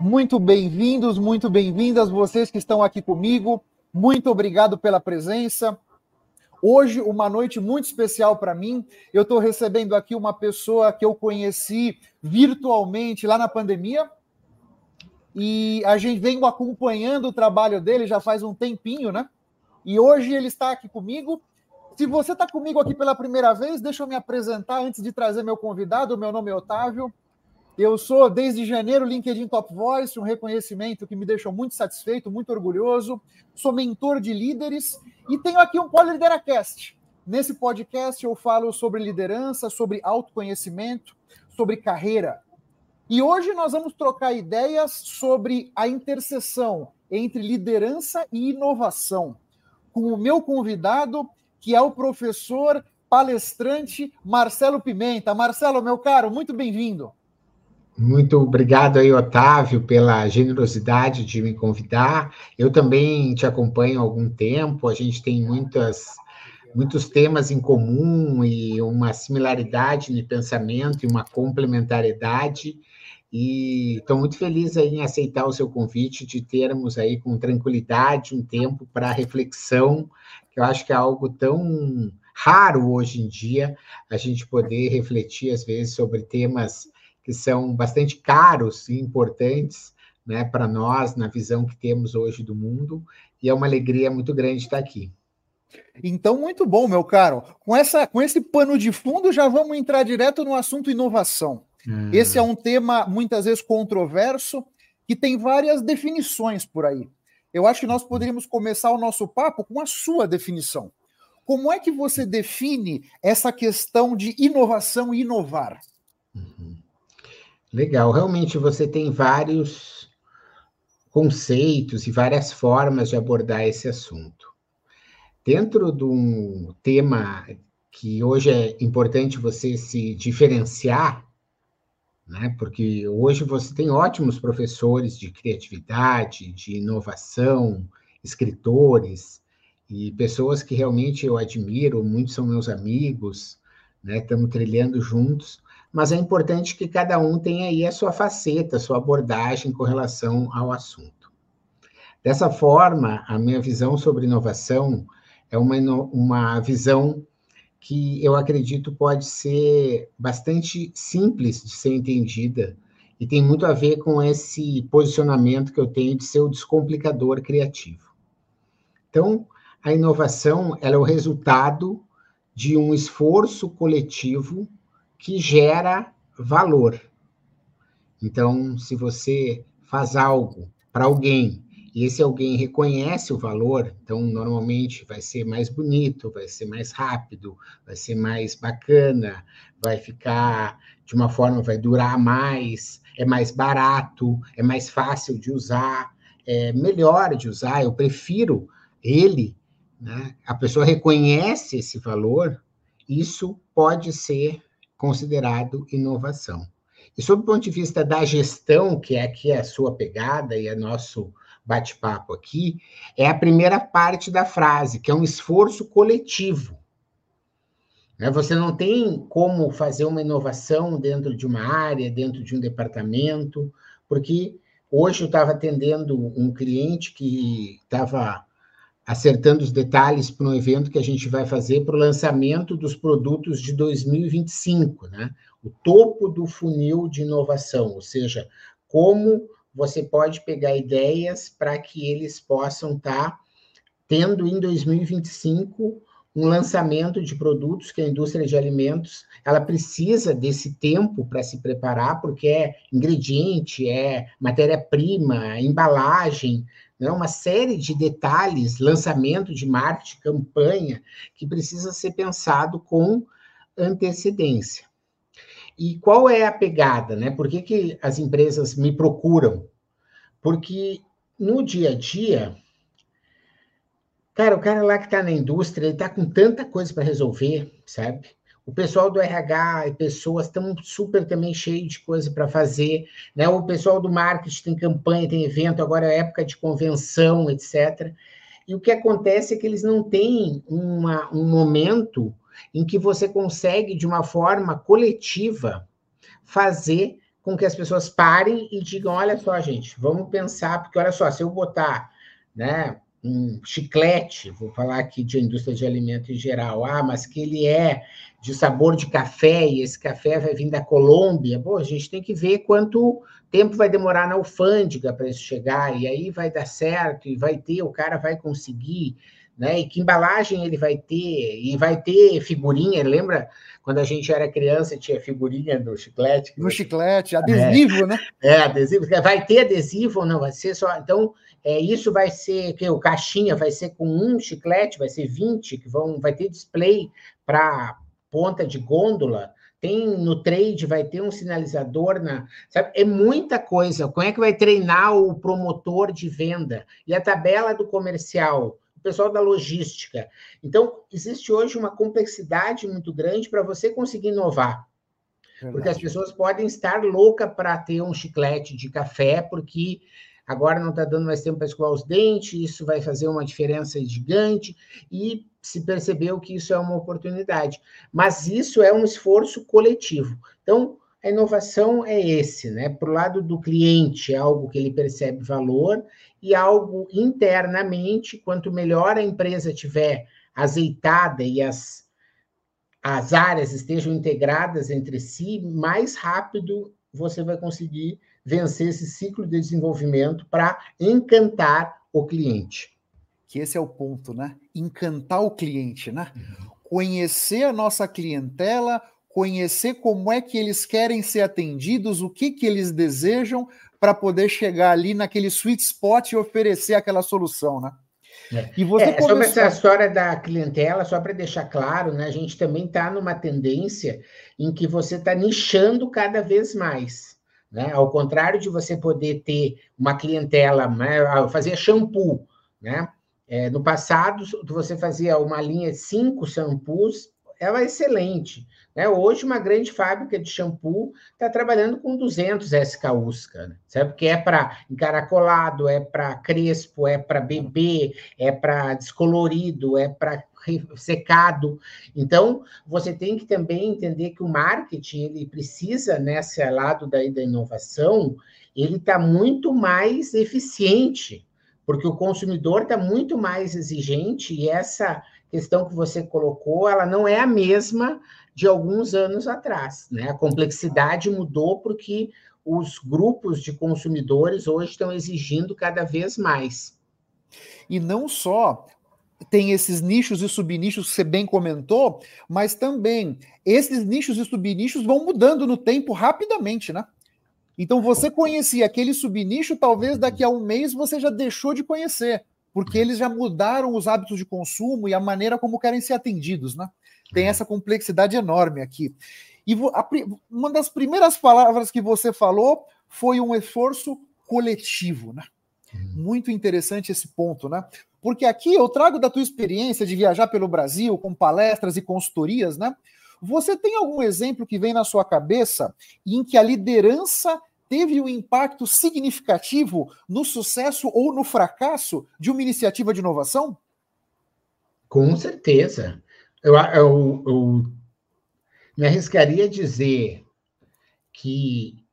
Muito bem-vindos, muito bem-vindas vocês que estão aqui comigo. Muito obrigado pela presença. Hoje, uma noite muito especial para mim. Eu estou recebendo aqui uma pessoa que eu conheci virtualmente lá na pandemia. E a gente vem acompanhando o trabalho dele já faz um tempinho, né? E hoje ele está aqui comigo. Se você está comigo aqui pela primeira vez, deixa eu me apresentar antes de trazer meu convidado. Meu nome é Otávio. Eu sou, desde janeiro, LinkedIn Top Voice, um reconhecimento que me deixou muito satisfeito, muito orgulhoso. Sou mentor de líderes e tenho aqui um Podlideracast. Nesse podcast eu falo sobre liderança, sobre autoconhecimento, sobre carreira. E hoje nós vamos trocar ideias sobre a interseção entre liderança e inovação, com o meu convidado, que é o professor palestrante Marcelo Pimenta. Marcelo, meu caro, muito bem-vindo. Muito obrigado aí, Otávio, pela generosidade de me convidar. Eu também te acompanho há algum tempo, a gente tem muitas, muitos temas em comum e uma similaridade de pensamento e uma complementariedade. E estou muito feliz aí em aceitar o seu convite de termos aí com tranquilidade um tempo para reflexão, que eu acho que é algo tão raro hoje em dia, a gente poder refletir às vezes sobre temas que são bastante caros e importantes né, para nós, na visão que temos hoje do mundo, e é uma alegria muito grande estar aqui. Então, muito bom, meu caro. Com, essa, com esse pano de fundo, já vamos entrar direto no assunto inovação. Hum. Esse é um tema muitas vezes controverso, que tem várias definições por aí. Eu acho que nós poderíamos começar o nosso papo com a sua definição. Como é que você define essa questão de inovação e inovar? Legal, realmente você tem vários conceitos e várias formas de abordar esse assunto. Dentro de um tema que hoje é importante você se diferenciar, né? Porque hoje você tem ótimos professores de criatividade, de inovação, escritores e pessoas que realmente eu admiro, muitos são meus amigos, né? Estamos trilhando juntos mas é importante que cada um tenha aí a sua faceta, a sua abordagem com relação ao assunto. Dessa forma, a minha visão sobre inovação é uma, uma visão que eu acredito pode ser bastante simples de ser entendida e tem muito a ver com esse posicionamento que eu tenho de ser o descomplicador criativo. Então, a inovação é o resultado de um esforço coletivo que gera valor. Então, se você faz algo para alguém e esse alguém reconhece o valor, então normalmente vai ser mais bonito, vai ser mais rápido, vai ser mais bacana, vai ficar de uma forma, vai durar mais, é mais barato, é mais fácil de usar, é melhor de usar, eu prefiro ele, né? A pessoa reconhece esse valor, isso pode ser considerado inovação. E sob o ponto de vista da gestão, que é aqui a sua pegada e é nosso bate-papo aqui, é a primeira parte da frase, que é um esforço coletivo. Né? Você não tem como fazer uma inovação dentro de uma área, dentro de um departamento, porque hoje eu estava atendendo um cliente que estava acertando os detalhes para um evento que a gente vai fazer para o lançamento dos produtos de 2025, né? O topo do funil de inovação, ou seja, como você pode pegar ideias para que eles possam estar tá tendo em 2025 um lançamento de produtos que a indústria de alimentos ela precisa desse tempo para se preparar, porque é ingrediente, é matéria-prima, embalagem, né? uma série de detalhes, lançamento de marketing, campanha, que precisa ser pensado com antecedência. E qual é a pegada? Né? Por que, que as empresas me procuram? Porque no dia a dia, cara, o cara lá que está na indústria, ele está com tanta coisa para resolver, sabe? O pessoal do RH e pessoas estão super também cheio de coisa para fazer, né? O pessoal do marketing tem campanha, tem evento, agora é época de convenção, etc. E o que acontece é que eles não têm uma, um momento em que você consegue, de uma forma coletiva, fazer com que as pessoas parem e digam: olha só, gente, vamos pensar, porque olha só, se eu botar né, um chiclete, vou falar aqui de indústria de alimento em geral, ah, mas que ele é de sabor de café e esse café vai vir da Colômbia, bom, a gente tem que ver quanto tempo vai demorar na alfândega para isso chegar, e aí vai dar certo, e vai ter, o cara vai conseguir, né? E que embalagem ele vai ter, e vai ter figurinha, lembra quando a gente era criança tinha figurinha do chiclete? No chiclete, adesivo, é, né? É, adesivo, vai ter adesivo ou não, vai ser só, então é, isso vai ser que o caixinha vai ser com um chiclete, vai ser 20 que vão, vai ter display para ponta de gôndola. Tem no trade, vai ter um sinalizador na. Sabe? É muita coisa. Como é que vai treinar o promotor de venda? E a tabela do comercial? O pessoal da logística. Então, existe hoje uma complexidade muito grande para você conseguir inovar. Verdade. Porque as pessoas podem estar loucas para ter um chiclete de café, porque agora não está dando mais tempo para escovar os dentes, isso vai fazer uma diferença gigante, e se percebeu que isso é uma oportunidade. Mas isso é um esforço coletivo. Então, a inovação é esse, né? Para o lado do cliente, é algo que ele percebe valor, e algo internamente, quanto melhor a empresa tiver azeitada e as, as áreas estejam integradas entre si, mais rápido você vai conseguir vencer esse ciclo de desenvolvimento para encantar o cliente. Que esse é o ponto, né? Encantar o cliente, né? Uhum. Conhecer a nossa clientela, conhecer como é que eles querem ser atendidos, o que que eles desejam para poder chegar ali naquele sweet spot e oferecer aquela solução, né? É. E você é, começou... Sobre essa história da clientela, só para deixar claro, né, a gente também está numa tendência em que você está nichando cada vez mais. Né? Ao contrário de você poder ter uma clientela, né? fazer shampoo, né? É, no passado, você fazia uma linha de cinco shampoos, ela é excelente. Né? Hoje, uma grande fábrica de shampoo está trabalhando com 200 SKUs, né? sabe? Porque é para encaracolado, é para crespo, é para bebê, é para descolorido, é para secado. Então, você tem que também entender que o marketing ele precisa, nesse lado da, da inovação, ele está muito mais eficiente, porque o consumidor está muito mais exigente e essa questão que você colocou, ela não é a mesma de alguns anos atrás, né? A complexidade mudou porque os grupos de consumidores hoje estão exigindo cada vez mais. E não só tem esses nichos e subnichos que você bem comentou, mas também esses nichos e subnichos vão mudando no tempo rapidamente, né? Então você conhecia aquele subnicho, talvez daqui a um mês você já deixou de conhecer, porque eles já mudaram os hábitos de consumo e a maneira como querem ser atendidos, né? Tem essa complexidade enorme aqui. E uma das primeiras palavras que você falou foi um esforço coletivo, né? Uhum. Muito interessante esse ponto, né? Porque aqui eu trago da tua experiência de viajar pelo Brasil com palestras e consultorias, né? Você tem algum exemplo que vem na sua cabeça em que a liderança teve um impacto significativo no sucesso ou no fracasso de uma iniciativa de inovação? Com certeza. Eu, eu, eu me arriscaria a dizer que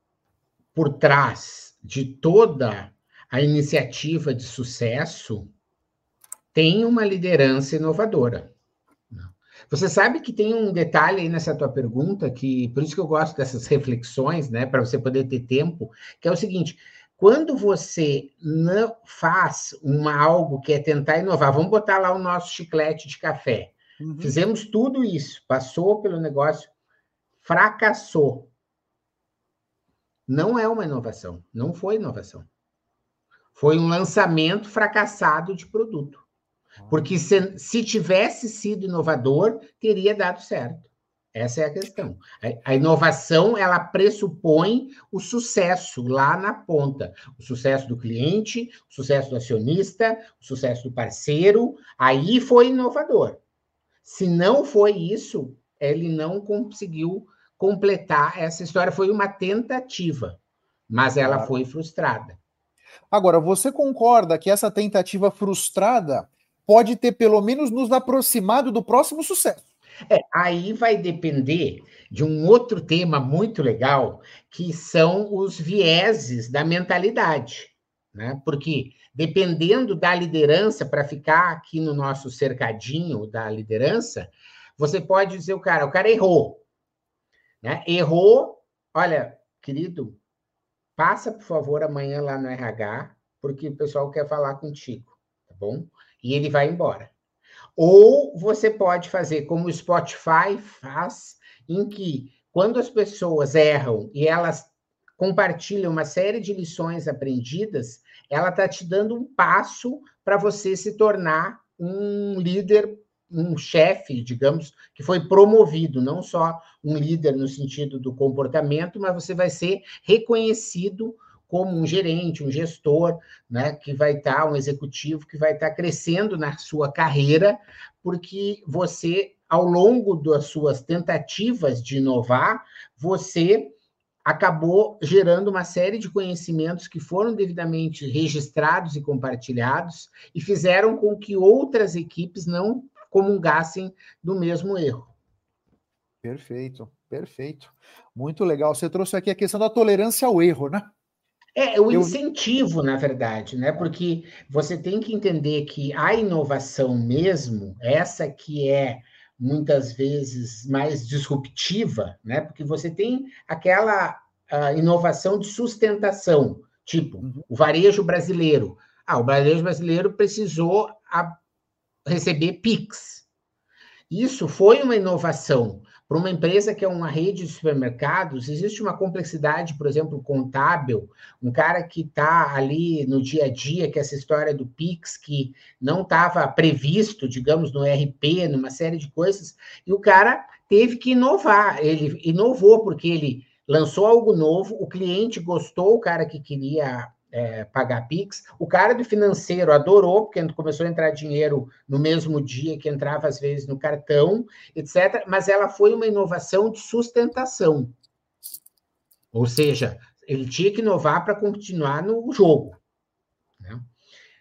por trás de toda a iniciativa de sucesso tem uma liderança inovadora. Você sabe que tem um detalhe aí nessa tua pergunta, que por isso que eu gosto dessas reflexões, né, para você poder ter tempo, que é o seguinte: quando você não faz uma algo que é tentar inovar, vamos botar lá o nosso chiclete de café. Uhum. Fizemos tudo isso, passou pelo negócio, fracassou. Não é uma inovação, não foi inovação. Foi um lançamento fracassado de produto. Porque se, se tivesse sido inovador, teria dado certo. Essa é a questão. A, a, inovação, ela pressupõe o sucesso lá na ponta. O sucesso do cliente, o sucesso do acionista, o sucesso do parceiro. Aí foi inovador. Se não foi isso, ele não conseguiu completar essa história. Foi uma tentativa, mas ela claro. foi frustrada. Agora, você concorda que essa tentativa frustrada pode ter pelo menos nos aproximado do próximo sucesso. É, aí vai depender de um outro tema muito legal, que são os vieses da mentalidade, né? Porque dependendo da liderança, para ficar aqui no nosso cercadinho da liderança, você pode dizer o cara, o cara errou, né? Errou, olha, querido, passa por favor amanhã lá no RH, porque o pessoal quer falar contigo, tá bom? E ele vai embora. Ou você pode fazer como o Spotify faz, em que quando as pessoas erram e elas compartilham uma série de lições aprendidas, ela está te dando um passo para você se tornar um líder, um chefe, digamos, que foi promovido, não só um líder no sentido do comportamento, mas você vai ser reconhecido como um gerente, um gestor, né, que vai estar, tá, um executivo que vai estar tá crescendo na sua carreira, porque você, ao longo das suas tentativas de inovar, você acabou gerando uma série de conhecimentos que foram devidamente registrados e compartilhados e fizeram com que outras equipes não comungassem do mesmo erro. Perfeito, perfeito. Muito legal. Você trouxe aqui a questão da tolerância ao erro, né? É, o incentivo, eu... na verdade, né? Porque você tem que entender que a inovação mesmo, essa que é muitas vezes mais disruptiva, né? Porque você tem aquela inovação de sustentação, tipo uhum. o varejo brasileiro. Ah, o varejo brasileiro precisou a, receber PIX. Isso foi uma inovação, para uma empresa que é uma rede de supermercados, existe uma complexidade, por exemplo, contábil, um cara que está ali no dia a dia, que essa história do Pix, que não estava previsto, digamos, no RP, numa série de coisas, e o cara teve que inovar. Ele inovou porque ele lançou algo novo, o cliente gostou, o cara que queria é, pagar Pix. O cara do financeiro adorou, porque começou a entrar dinheiro no mesmo dia que entrava, às vezes, no cartão, etc. Mas ela foi uma inovação de sustentação. Ou seja, ele tinha que inovar para continuar no jogo. Né?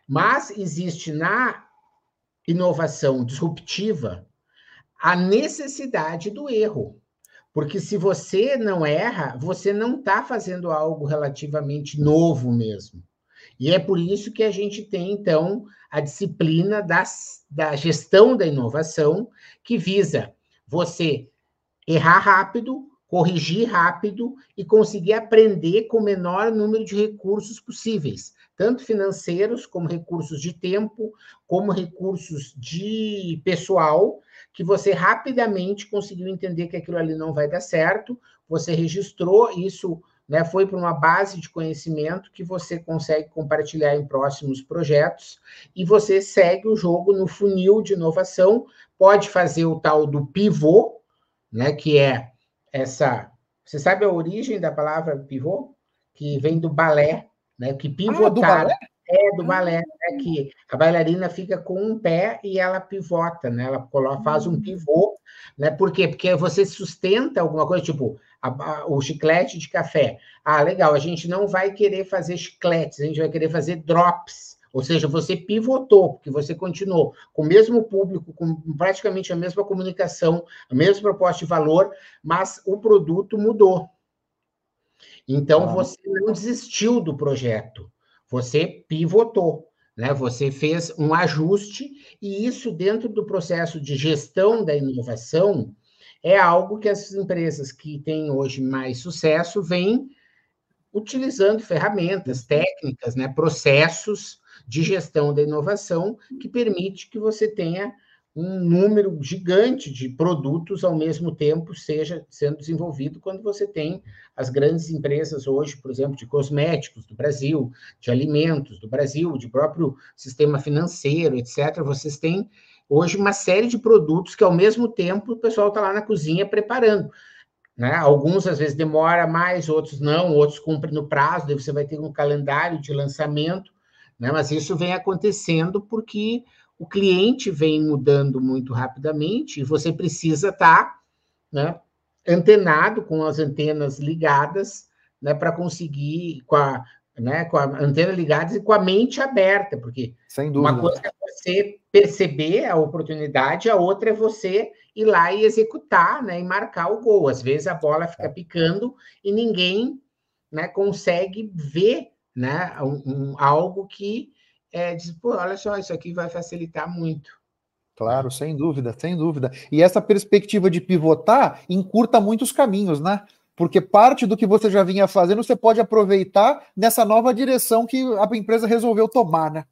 Mas existe na inovação disruptiva a necessidade do erro. Porque se você não erra, você não está fazendo algo relativamente novo mesmo. E é por isso que a gente tem, então, a disciplina das, da gestão da inovação, que visa você errar rápido, corrigir rápido e conseguir aprender com o menor número de recursos possíveis, tanto financeiros, como recursos de tempo, como recursos de pessoal, que você rapidamente conseguiu entender que aquilo ali não vai dar certo, você registrou isso, né, foi para uma base de conhecimento que você consegue compartilhar em próximos projetos e você segue o jogo no funil de inovação, pode fazer o tal do pivô, né, que é essa, você sabe a origem da palavra pivô? Que vem do balé, né, que pivotar. Ah, do balé? É, do balé, né? Que a bailarina fica com um pé e ela pivota, né? Ela faz um hum. pivô, né? Por quê? Porque você sustenta alguma coisa, tipo a, a, o chiclete de café. Ah, legal, a gente não vai querer fazer chicletes, a gente vai querer fazer drops. Ou seja, você pivotou, porque você continuou com o mesmo público, com praticamente a mesma comunicação, a mesma proposta de valor, mas o produto mudou. Então, ah. você não desistiu do projeto. Você pivotou, né? Você fez um ajuste e isso dentro do processo de gestão da inovação é algo que as empresas que têm hoje mais sucesso vêm utilizando ferramentas, técnicas, né, processos de gestão da inovação que permite que você tenha um número gigante de produtos ao mesmo tempo seja sendo desenvolvido quando você tem as grandes empresas hoje, por exemplo, de cosméticos do Brasil, de alimentos do Brasil, de próprio sistema financeiro, etc. Vocês têm hoje uma série de produtos que ao mesmo tempo o pessoal está lá na cozinha preparando. Né? Alguns às vezes demora mais, outros não, outros cumprem no prazo, daí você vai ter um calendário de lançamento, né? mas isso vem acontecendo porque o cliente vem mudando muito rapidamente e você precisa estar tá, né, antenado com as antenas ligadas né, para conseguir, com a, né, com a antena ligada e com a mente aberta, porque uma coisa é você perceber a oportunidade, a outra é você ir lá e executar, né, e marcar o gol. Às vezes a bola fica é. picando e ninguém, né, consegue ver, né, um, um, algo que é, diz, pô, olha só, isso aqui vai facilitar muito. Claro, sem dúvida, sem dúvida. E essa perspectiva de pivotar encurta muitos caminhos, né? Porque parte do que você já vinha fazendo você pode aproveitar nessa nova direção que a empresa resolveu tomar, né?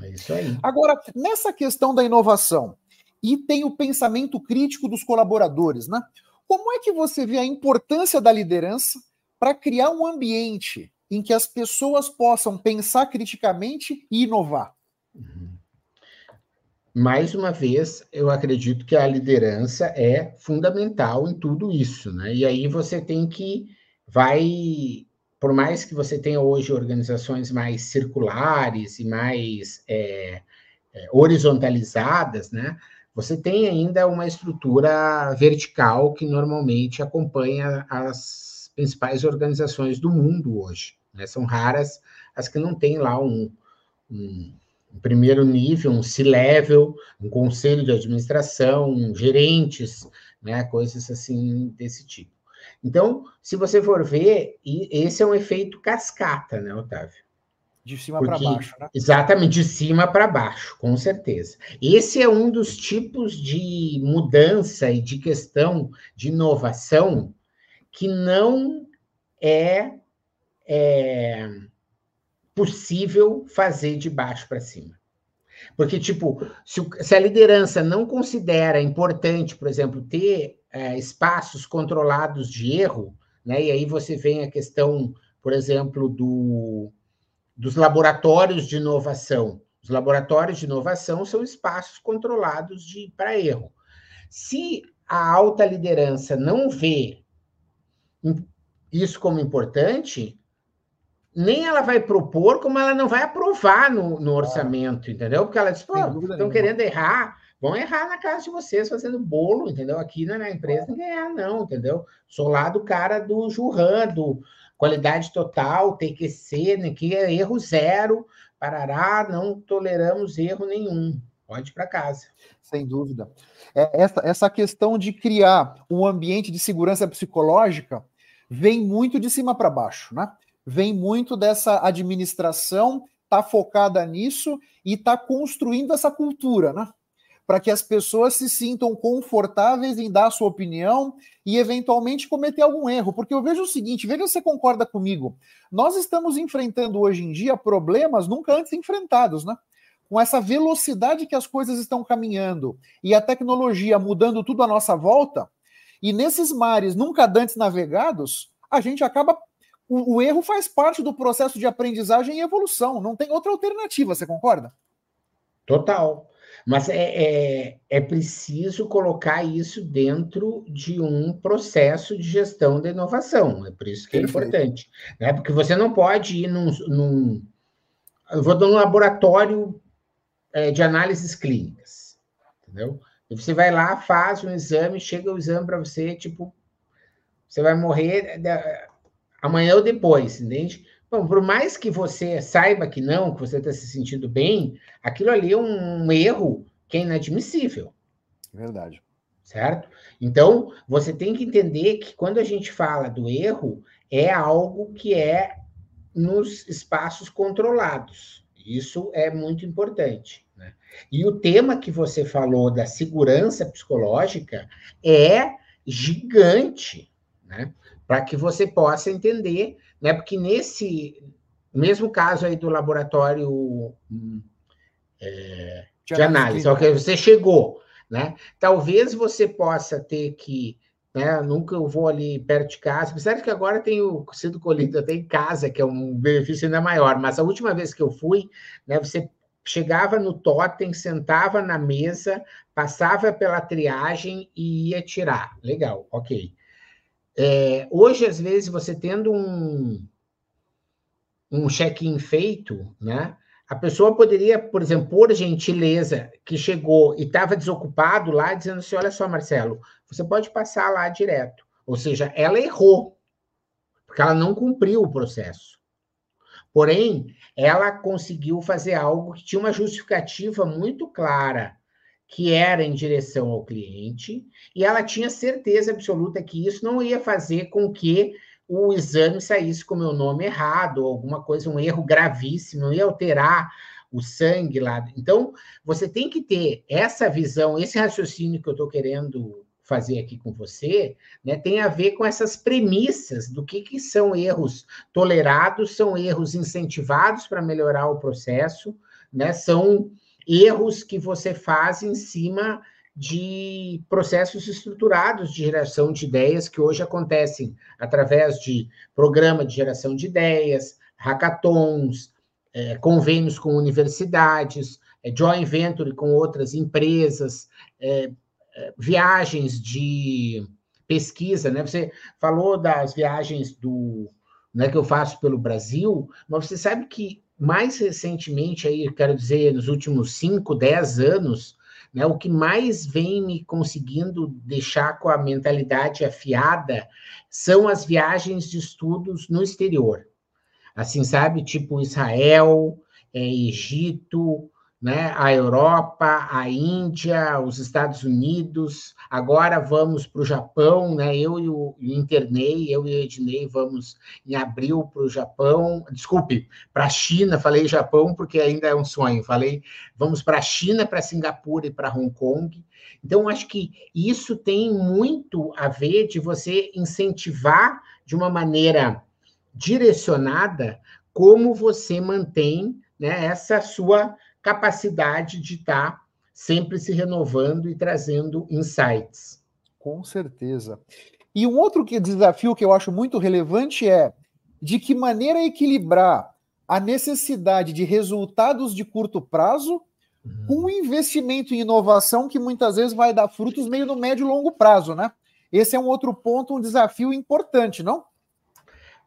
É isso aí. Agora, nessa questão da inovação, e tem o pensamento crítico dos colaboradores, né? Como é que você vê a importância da liderança para criar um ambiente em que as pessoas possam pensar criticamente e inovar? Uhum mais uma vez, eu acredito que a liderança é fundamental em tudo isso, né? E aí você tem que vai, por mais que você tenha hoje organizações mais circulares e mais é, é, horizontalizadas, né? Você tem ainda uma estrutura vertical que normalmente acompanha as principais organizações do mundo hoje. Né? São raras as que não têm lá um, um um primeiro nível, um C-level, um conselho de administração, gerentes, né, coisas assim desse tipo. Então, se você for ver, esse é um efeito cascata, né, Otávio? De cima para baixo, né? Exatamente, de cima para baixo, com certeza. Esse é um dos tipos de mudança e de questão de inovação que não é, é possível fazer de baixo para cima. Porque, tipo, se, se, a liderança não considera importante, por exemplo, ter é, espaços controlados de erro, né? E aí você vem a questão, por exemplo, do, dos laboratórios de inovação. Os laboratórios de inovação são espaços controlados para erro. Se a alta liderança não vê isso como importante, nem ela vai propor, como ela não vai aprovar no, no orçamento, entendeu? Porque ela diz, pô, estão querendo errar, vão errar na casa de vocês fazendo bolo, entendeu? Aqui na empresa ninguém erra, não, entendeu? Sou lá do cara do Jurran, do qualidade total, TQC, né, que é erro zero, parará, não toleramos erro nenhum. Pode ir para casa. Sem dúvida. É, essa, essa questão de criar um ambiente de segurança psicológica vem muito de cima para baixo, né? Vem muito dessa administração, tá focada nisso e tá construindo essa cultura, né? Para que as pessoas se sintam confortáveis em dar a sua opinião e eventualmente cometer algum erro. Porque eu vejo o seguinte, veja se você concorda comigo. Nós estamos enfrentando hoje em dia problemas nunca antes enfrentados, né? Com essa velocidade que as coisas estão caminhando e a tecnologia mudando tudo à nossa volta, e nesses mares nunca antes navegados, a gente acaba o, o, erro faz parte do processo de aprendizagem e evolução, não tem outra alternativa, você concorda? Total. Mas é, é, é, preciso colocar isso dentro de um processo de gestão da inovação. É por isso que é Perfeito. importante. Né? Porque você não pode ir num. num eu vou dar um laboratório é, de análises clínicas. Entendeu? E você vai lá, faz um exame, chega o exame para você, tipo, você vai morrer amanhã ou depois, entende? Bom, por mais que você saiba que não, que você está se sentindo bem, aquilo ali é um erro que é inadmissível. Verdade. Certo? Então, você tem que entender que quando a gente fala do erro, é algo que é nos espaços controlados. Isso é muito importante. Né? E o tema que você falou da segurança psicológica é gigante. Né? Para que você possa entender, né? Porque nesse mesmo caso aí do laboratório é, de, de análise, ao que você chegou, né? Talvez você possa ter que né? Nunca eu vou ali perto de casa, apesar que agora tenho sido colhido até em casa, que é um benefício ainda maior, mas a última vez que eu fui, né, você chegava no totem, sentava na mesa, passava pela triagem e ia tirar. Legal, ok. É, hoje, às vezes, você tendo um, um check-in feito, né? A pessoa poderia, por exemplo, por gentileza, que chegou e estava desocupado lá, dizendo assim: olha só, Marcelo, você pode passar lá direto. Ou seja, ela errou, porque ela não cumpriu o processo. Porém, ela conseguiu fazer algo que tinha uma justificativa muito clara, que era em direção ao cliente, e ela tinha certeza absoluta que isso não ia fazer com que o exame saísse com o meu nome errado, ou alguma coisa, um erro gravíssimo, não ia alterar o sangue lá. Então, você tem que ter essa visão, esse raciocínio que eu estou querendo fazer aqui com você, né, tem a ver com essas premissas do que, que são erros tolerados, são erros incentivados para melhorar o processo, né, são erros que você faz em cima de processos estruturados de geração de ideias que hoje acontecem através de programa de geração de ideias, hackathons, é, convênios com universidades, é, joint venture com outras empresas, é, é, viagens de pesquisa, né? Você falou das viagens do, né, que eu faço pelo Brasil, mas você sabe que mais recentemente, aí, quero dizer, nos últimos 5, 10 anos, né, o que mais vem me conseguindo deixar com a mentalidade afiada são as viagens de estudos no exterior. Assim, sabe? Tipo Israel, é, Egito, né? a Europa, a Índia, os Estados Unidos, agora vamos para o Japão, né? Eu e o internei, eu e o Ednei vamos em abril para o Japão, desculpe, para a China, falei Japão porque ainda é um sonho, falei vamos para a China, para Singapura e para Hong Kong. Então, acho que isso tem muito a ver de você incentivar de uma maneira direcionada como você mantém né, essa sua capacidade de estar tá sempre se renovando e trazendo insights. Com certeza. E um outro desafio que eu acho muito relevante é de que maneira equilibrar a necessidade de resultados de curto prazo uhum. com o investimento em inovação que muitas vezes vai dar frutos meio no médio e longo prazo, né? Esse é um outro ponto, um desafio importante, não?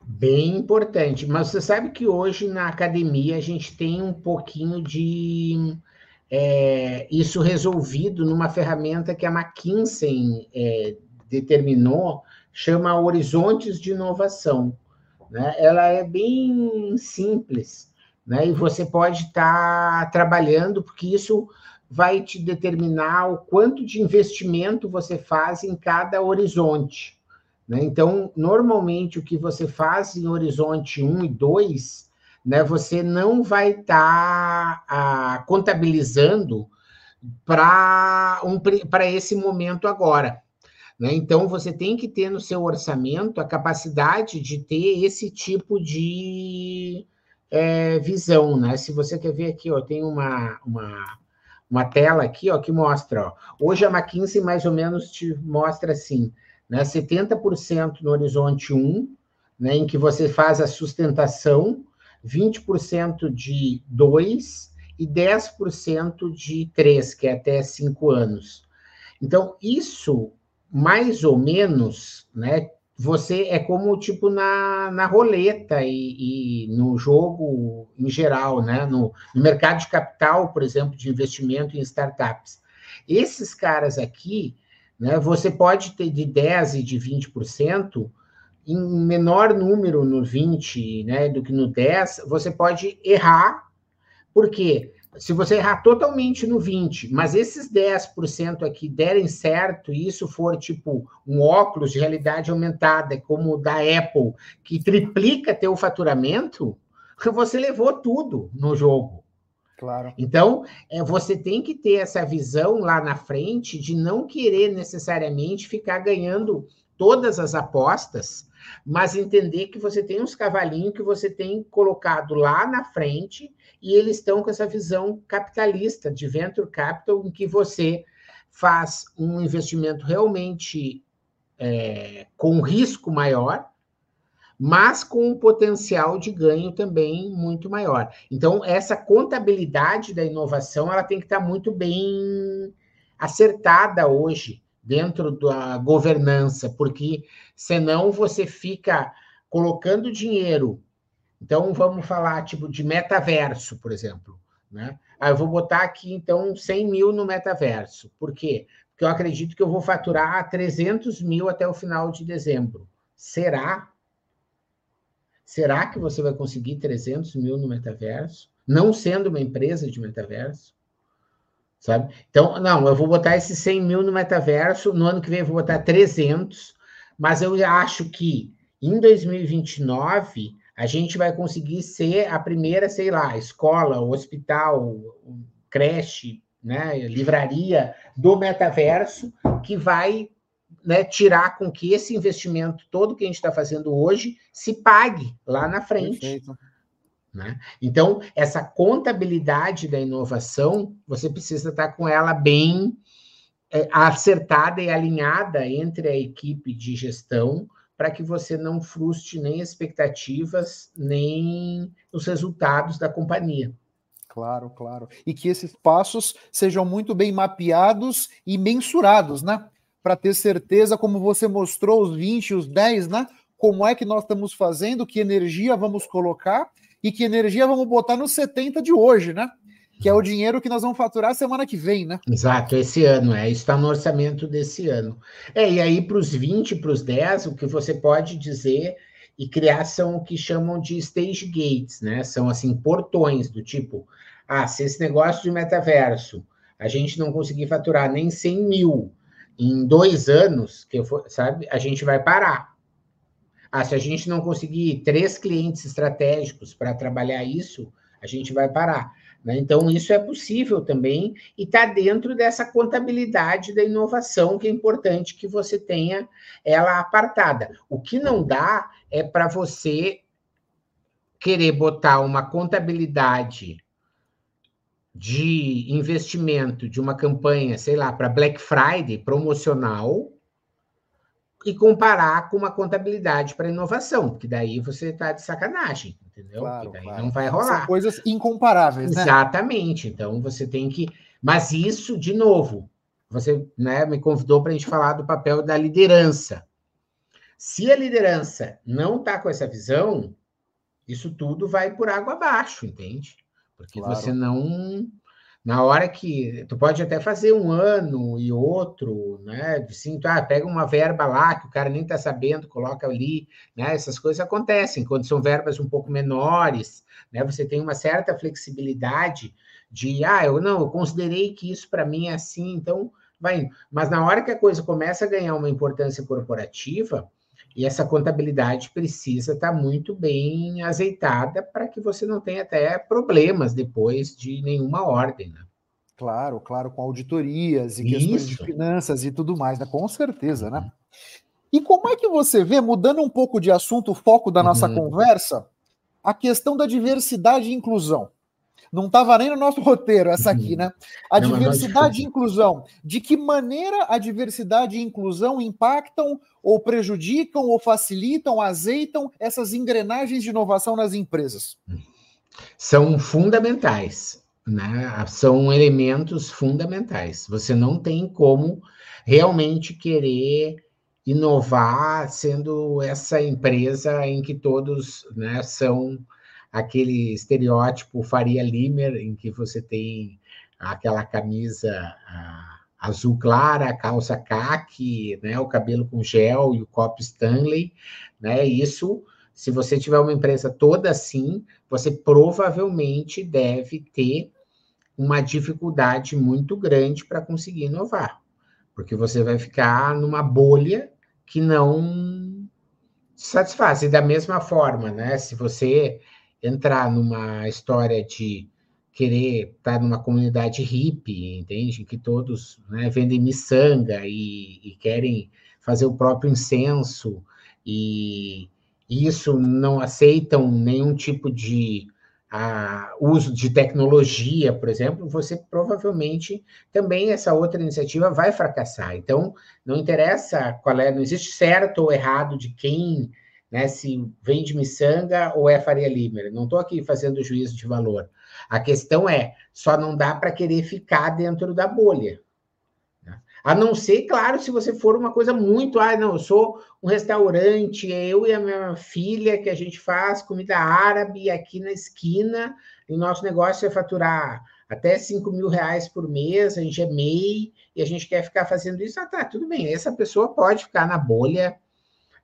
Bem importante. Mas você sabe que hoje na academia a gente tem um pouquinho de é, isso resolvido numa ferramenta que a McKinsey é, determinou, chama Horizontes de Inovação. Né? Ela é bem simples, né? e você pode estar tá trabalhando, porque isso vai te determinar o quanto de investimento você faz em cada horizonte. Né? Então, normalmente, o que você faz em horizonte 1 e 2, né, você não vai estar tá, contabilizando para um, esse momento agora. Né? Então, você tem que ter no seu orçamento a capacidade de ter esse tipo de é, visão. Né? Se você quer ver aqui, ó, tem uma, uma, uma tela aqui ó, que mostra. Ó, hoje a McKinsey mais ou menos te mostra assim né? 70% no horizonte 1, né, em que você faz a sustentação, 20% de 2 e 10% de 3, que é até 5 anos. Então, isso, mais ou menos, né, você é como tipo na, na roleta e, e no jogo em geral, né? No, no, mercado de capital, por exemplo, de investimento em startups. Esses caras aqui, né? Você pode ter de 10% e de 20%, em menor número no 20 né, do que no 10, você pode errar, porque se você errar totalmente no 20, mas esses 10% aqui derem certo, e isso for tipo um óculos de realidade aumentada, como o da Apple, que triplica teu faturamento, você levou tudo no jogo. Claro. Então, é, você tem que ter essa visão lá na frente de não querer necessariamente ficar ganhando todas as apostas, mas entender que você tem uns cavalinhos que você tem colocado lá na frente e eles estão com essa visão capitalista de venture capital, em que você faz um investimento realmente é, com risco maior, mas com um potencial de ganho também muito maior. Então, essa contabilidade da inovação ela tem que estar muito bem acertada hoje dentro da governança, porque senão você fica colocando dinheiro. Então, vamos falar tipo de metaverso, por exemplo. Né? Ah, eu vou botar aqui, então, 100 mil no metaverso. Por quê? Porque eu acredito que eu vou faturar 300 mil até o final de dezembro. Será? Será que você vai conseguir 300 mil no metaverso? Não sendo uma empresa de metaverso? Sabe? Então, não, eu vou botar esses 100 mil no metaverso, no ano que vem eu vou botar 300, mas eu acho que em 2029 a gente vai conseguir ser a primeira, sei lá, escola, hospital, creche, né, livraria do metaverso que vai né, tirar com que esse investimento todo que a gente está fazendo hoje se pague lá na frente. Né? Então, essa contabilidade da inovação, você precisa estar com ela bem é, acertada e alinhada entre a equipe de gestão para que você não frustre nem expectativas, nem os resultados da companhia. Claro, claro. E que esses passos sejam muito bem mapeados e mensurados, né? Para ter certeza, como você mostrou, os 20, os 10, né? Como é que nós estamos fazendo, que energia vamos colocar e que energia vamos botar no 70 de hoje, né? Que é o dinheiro que nós vamos faturar semana que vem, né? Exato, esse ano, é. Isso está no orçamento desse ano. É, e aí para os 20, para os 10, o que você pode dizer e criar são o que chamam de stage gates, né? São assim, portões do tipo, ah, se esse negócio de metaverso a gente não conseguir faturar nem 100 mil em dois anos, que eu for, sabe, a gente vai parar. Ah, se a gente não conseguir três clientes estratégicos para trabalhar isso, a gente vai parar. Né? Então, isso é possível também e está dentro dessa contabilidade da inovação, que é importante que você tenha ela apartada. O que não dá é para você querer botar uma contabilidade de investimento de uma campanha, sei lá, para Black Friday promocional e comparar com uma contabilidade para inovação, porque daí você está de sacanagem, entendeu? Claro, daí claro. não vai rolar. São coisas incomparáveis, né? Exatamente. Então você tem que. Mas isso, de novo, você né, me convidou para a gente falar do papel da liderança. Se a liderança não está com essa visão, isso tudo vai por água abaixo, entende? Porque claro. você não. Na hora que. Tu pode até fazer um ano e outro, né? Assim, tu, ah, pega uma verba lá que o cara nem está sabendo, coloca ali, né? Essas coisas acontecem. Quando são verbas um pouco menores, né? Você tem uma certa flexibilidade de, ah, eu não, eu considerei que isso para mim é assim, então vai indo. Mas na hora que a coisa começa a ganhar uma importância corporativa, e essa contabilidade precisa estar tá muito bem azeitada para que você não tenha até problemas depois de nenhuma ordem. Né? Claro, claro, com auditorias e questões Isso. de finanças e tudo mais, né? com certeza, né? E como é que você vê, mudando um pouco de assunto, o foco da nossa uhum. conversa, a questão da diversidade e inclusão? Não estava nem no nosso roteiro essa aqui, uhum. né? A não, diversidade e inclusão. De que maneira a diversidade e inclusão impactam ou prejudicam ou facilitam, azeitam essas engrenagens de inovação nas empresas? São fundamentais, né? São elementos fundamentais. Você não tem como realmente querer inovar sendo essa empresa em que todos né, são aquele estereótipo Faria Limer, em que você tem aquela camisa azul clara, calça caque, né, o cabelo com gel e o copo Stanley, né? Isso, se você tiver uma empresa toda assim, você provavelmente deve ter uma dificuldade muito grande para conseguir inovar, porque você vai ficar numa bolha que não satisfaz. E da mesma forma, né? Se você entrar numa história de querer estar numa comunidade hippie, entende? Que todos né, vendem miçanga e, e, querem fazer o próprio incenso e, isso não aceitam nenhum tipo de uso de tecnologia, por exemplo, você provavelmente também essa outra iniciativa vai fracassar. Então, não interessa qual é, não existe certo ou errado de quem né, se vende miçanga ou é Faria Limer. Não estou aqui fazendo juízo de valor. A questão é, só não dá para querer ficar dentro da bolha. Né? A não ser, claro, se você for uma coisa muito, ah, não, eu sou um restaurante, eu e a minha filha que a gente faz comida árabe aqui na esquina, e o nosso negócio é faturar até 5 mil reais por mês, a gente é MEI, e a gente quer ficar fazendo isso, ah, tá, tudo bem, essa pessoa pode ficar na bolha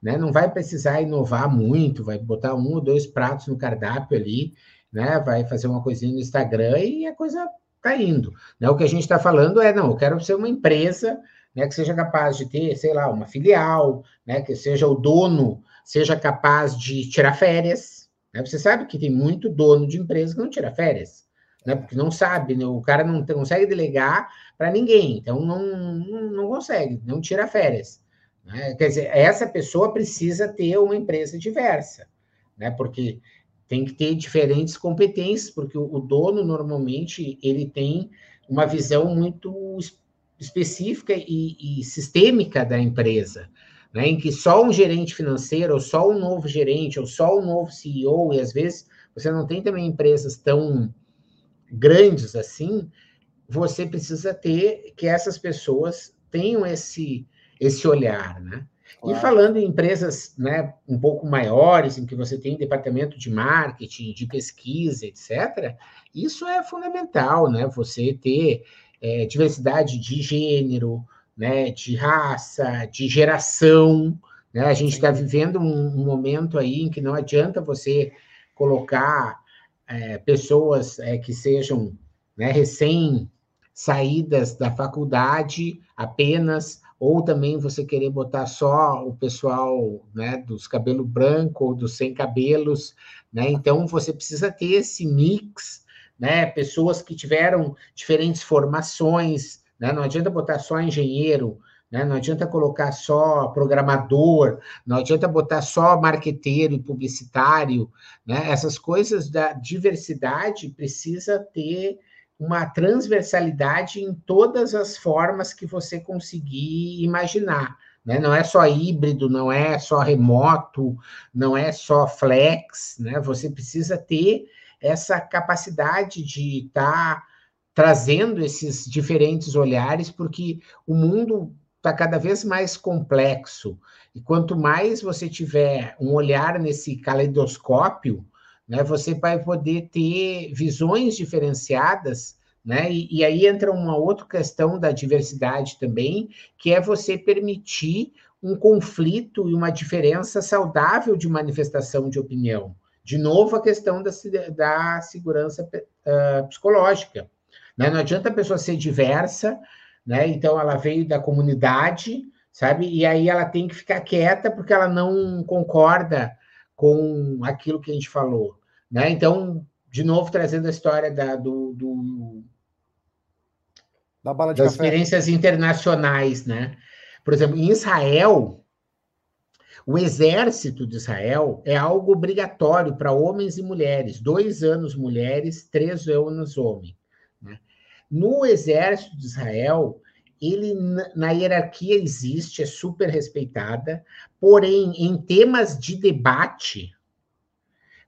né? Não vai precisar inovar muito, vai botar um ou dois pratos no cardápio ali, né? Vai fazer uma coisinha no Instagram e a coisa tá indo. Né? O que a gente está falando é, não, eu quero ser uma empresa né, que seja capaz de ter, sei lá, uma filial, né, que seja o dono, seja capaz de tirar férias. Né? Você sabe que tem muito dono de empresa que não tira férias, né? Porque não sabe, né? o cara não consegue delegar para ninguém, então não, não, não, consegue, não tira férias. Né? Quer dizer, essa pessoa precisa ter uma empresa diversa, né? Porque tem que ter diferentes competências, porque o, dono normalmente ele tem uma visão muito específica e, e sistêmica da empresa, né, em que só um gerente financeiro, ou só um novo gerente, ou só um novo CEO, e às vezes você não tem também empresas tão grandes assim, você precisa ter que essas pessoas tenham esse, esse olhar, né? Claro. E falando em empresas né, um pouco maiores, em que você tem departamento de marketing, de pesquisa, etc., isso é fundamental, né? Você ter é, diversidade de gênero, né, de raça, de geração. Né? A gente está vivendo um, um, momento aí em que não adianta você colocar é, pessoas é, que sejam né, recém saídas da faculdade apenas, ou também você querer botar só o pessoal né, dos cabelos brancos ou dos sem cabelos, né? Então você precisa ter esse mix né? Pessoas que tiveram diferentes formações, né? Não adianta botar só engenheiro, né? Não adianta colocar só programador, não adianta botar só marqueteiro e publicitário, né? Essas coisas da diversidade precisa ter uma transversalidade em todas as formas que você conseguir imaginar. Né? Não é só híbrido, não é só remoto, não é só flex, né? Você precisa ter essa capacidade de estar tá trazendo esses diferentes olhares, porque o mundo está cada vez mais complexo. E quanto mais você tiver um olhar nesse caleidoscópio, né, você vai poder ter visões diferenciadas, né? E, e aí entra uma outra questão da diversidade também, que é você permitir um conflito e uma diferença saudável de manifestação de opinião. De novo, a questão da, da segurança uh, psicológica. Né? Não adianta a pessoa ser diversa, né? então ela veio da comunidade, sabe? E aí ela tem que ficar quieta porque ela não concorda com aquilo que a gente falou. Né? Então, de novo, trazendo a história da, do, do da bala de das café. experiências internacionais, né? Por exemplo, em Israel, o exército de Israel é algo obrigatório para homens e mulheres, dois anos mulheres, três anos homens. Né? No exército de Israel, ele na hierarquia existe, é super respeitada, porém, em temas de debate,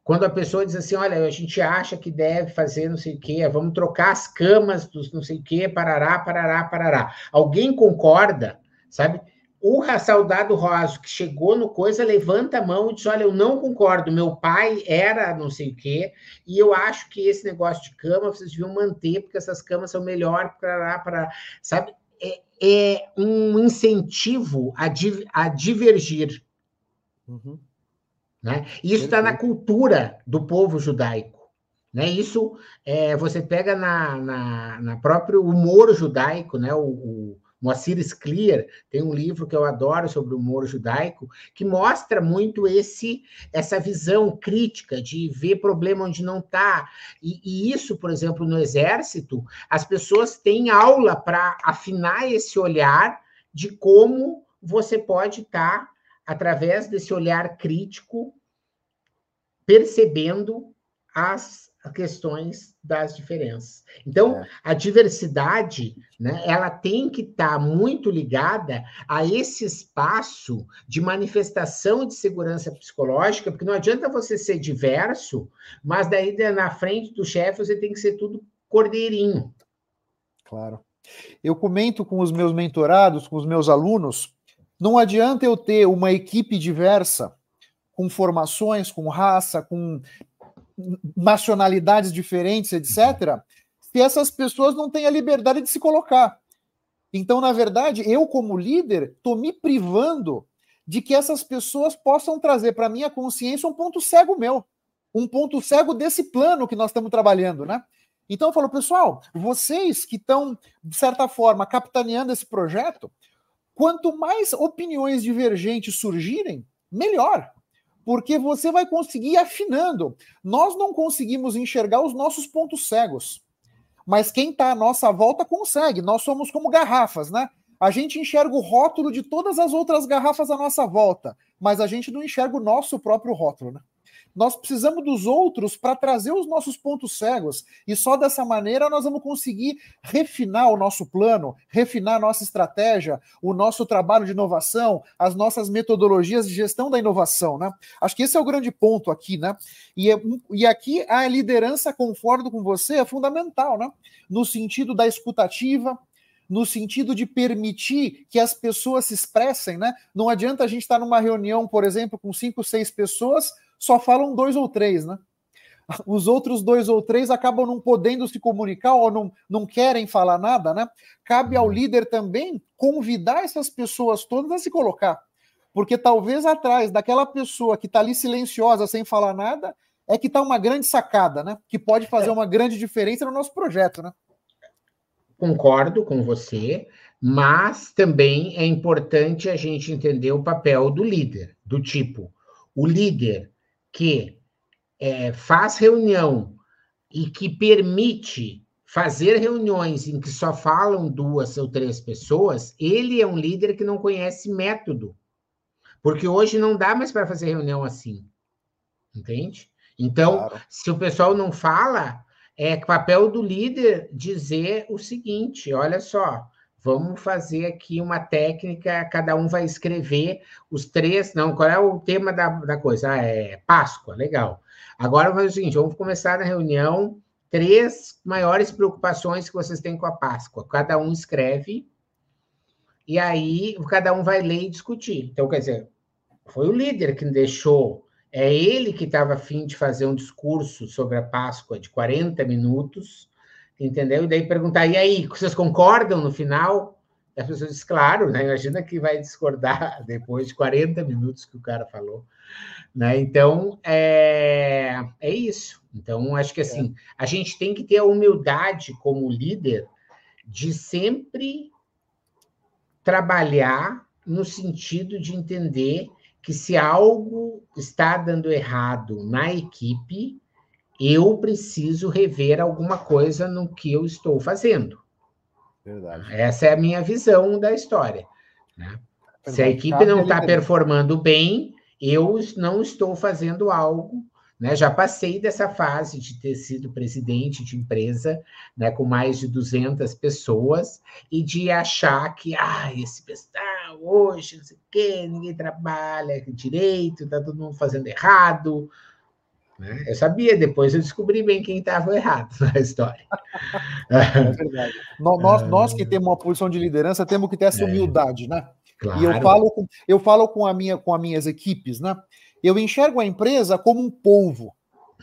quando a pessoa diz assim, olha, a gente acha que deve fazer não sei o quê, vamos trocar as camas dos não sei o quê, parará, parará, parará. Alguém concorda, sabe? o soldado Rosa que chegou no coisa levanta a mão e diz: Olha, eu não concordo, meu pai era não sei o quê, e eu acho que esse negócio de cama vocês deviam manter, porque essas camas são melhores para. para sabe? É, é, um incentivo a, di, a divergir. Uhum. Né? Isso está na cultura do povo judaico. Né? Isso é, você pega na, na, na próprio humor judaico, né? o, o Moacir Scliar tem um livro que eu adoro sobre o humor judaico, que mostra muito esse essa visão crítica de ver problema onde não está. E, e, isso, por exemplo, no exército, as pessoas têm aula para afinar esse olhar de como você pode estar, tá, através desse olhar crítico, percebendo as questões das diferenças. Então, é. a diversidade, né, ela tem que estar tá muito ligada a esse espaço de manifestação de segurança psicológica, porque não adianta você ser diverso, mas daí na frente do chefe você tem que ser tudo cordeirinho. Claro. Eu comento com os meus mentorados, com os meus alunos, não adianta eu ter uma equipe diversa, com formações, com raça, com nacionalidades diferentes, etc., se essas pessoas não têm a liberdade de se colocar. Então, na verdade, eu, como líder, estou me privando de que essas pessoas possam trazer para minha consciência um ponto cego meu, um ponto cego desse plano que nós estamos trabalhando, né? Então eu falo, pessoal, vocês que estão, de certa forma, capitaneando esse projeto, quanto mais opiniões divergentes surgirem, melhor. Porque você vai conseguir ir afinando. Nós não conseguimos enxergar os nossos pontos cegos. Mas quem está à nossa volta consegue. Nós somos como garrafas, né? A gente enxerga o rótulo de todas as outras garrafas à nossa volta, mas a gente não enxerga o nosso próprio rótulo, né? Nós precisamos dos outros para trazer os nossos pontos cegos, e só dessa maneira nós vamos conseguir refinar o nosso plano, refinar a nossa estratégia, o nosso trabalho de inovação, as nossas metodologias de gestão da inovação, né? Acho que esse é o grande ponto aqui, né? E, é e aqui a liderança, concordo com você, é fundamental, né? No sentido da escutativa, no sentido de permitir que as pessoas se expressem, né? Não adianta a gente estar numa reunião, por exemplo, com cinco, seis pessoas, só falam dois ou três, né? Os outros dois ou três acabam não podendo se comunicar ou não, não querem falar nada, né? Cabe ao líder também convidar essas pessoas todas a se colocar. Porque talvez atrás daquela pessoa que está ali silenciosa, sem falar nada, é que está uma grande sacada, né? Que pode fazer é. uma grande diferença no nosso projeto, né? Concordo com você, mas também é importante a gente entender o papel do líder, do tipo, o líder que é, faz reunião e que permite fazer reuniões em que só falam duas ou três pessoas, ele é um líder que não conhece método. Porque hoje não dá mais para fazer reunião assim. Entende? Então, claro. se o pessoal não fala, é papel do líder dizer o seguinte: olha só, Vamos fazer aqui uma técnica, cada um vai escrever os três. Não, qual é o tema da, da coisa? Ah, é Páscoa, legal. Agora vamos seguinte: vamos começar na reunião. Três maiores preocupações que vocês têm com a Páscoa. Cada um escreve, e aí cada um vai ler e discutir. Então, quer dizer, foi o líder que deixou, é ele que estava afim de fazer um discurso sobre a Páscoa de 40 minutos entendeu? E daí perguntar, e aí, vocês concordam no final? E as pessoas dizem, claro, né? Imagina que vai discordar depois de 40 minutos que o cara falou. Né? Então, é, é isso. Então, acho que assim, é. a gente tem que ter a humildade como líder de sempre trabalhar no sentido de entender que se algo está dando errado na equipe, eu preciso rever alguma coisa no que eu estou fazendo. Verdade. Essa é a minha visão da história. Né? Se a equipe não está performando bem, eu não estou fazendo algo. Né? Já passei dessa fase de ter sido presidente de empresa né, com mais de 200 pessoas e de achar que ah, esse pessoal hoje, não sei o quê, ninguém trabalha direito, está todo mundo fazendo errado, né? Eu sabia, depois eu descobri bem quem estava errado na história. É verdade. nós, nós que temos uma posição de liderança temos que ter essa é. humildade, né? Claro. E eu falo, com, eu falo com, a minha, com as minhas equipes, né? Eu enxergo a empresa como um polvo.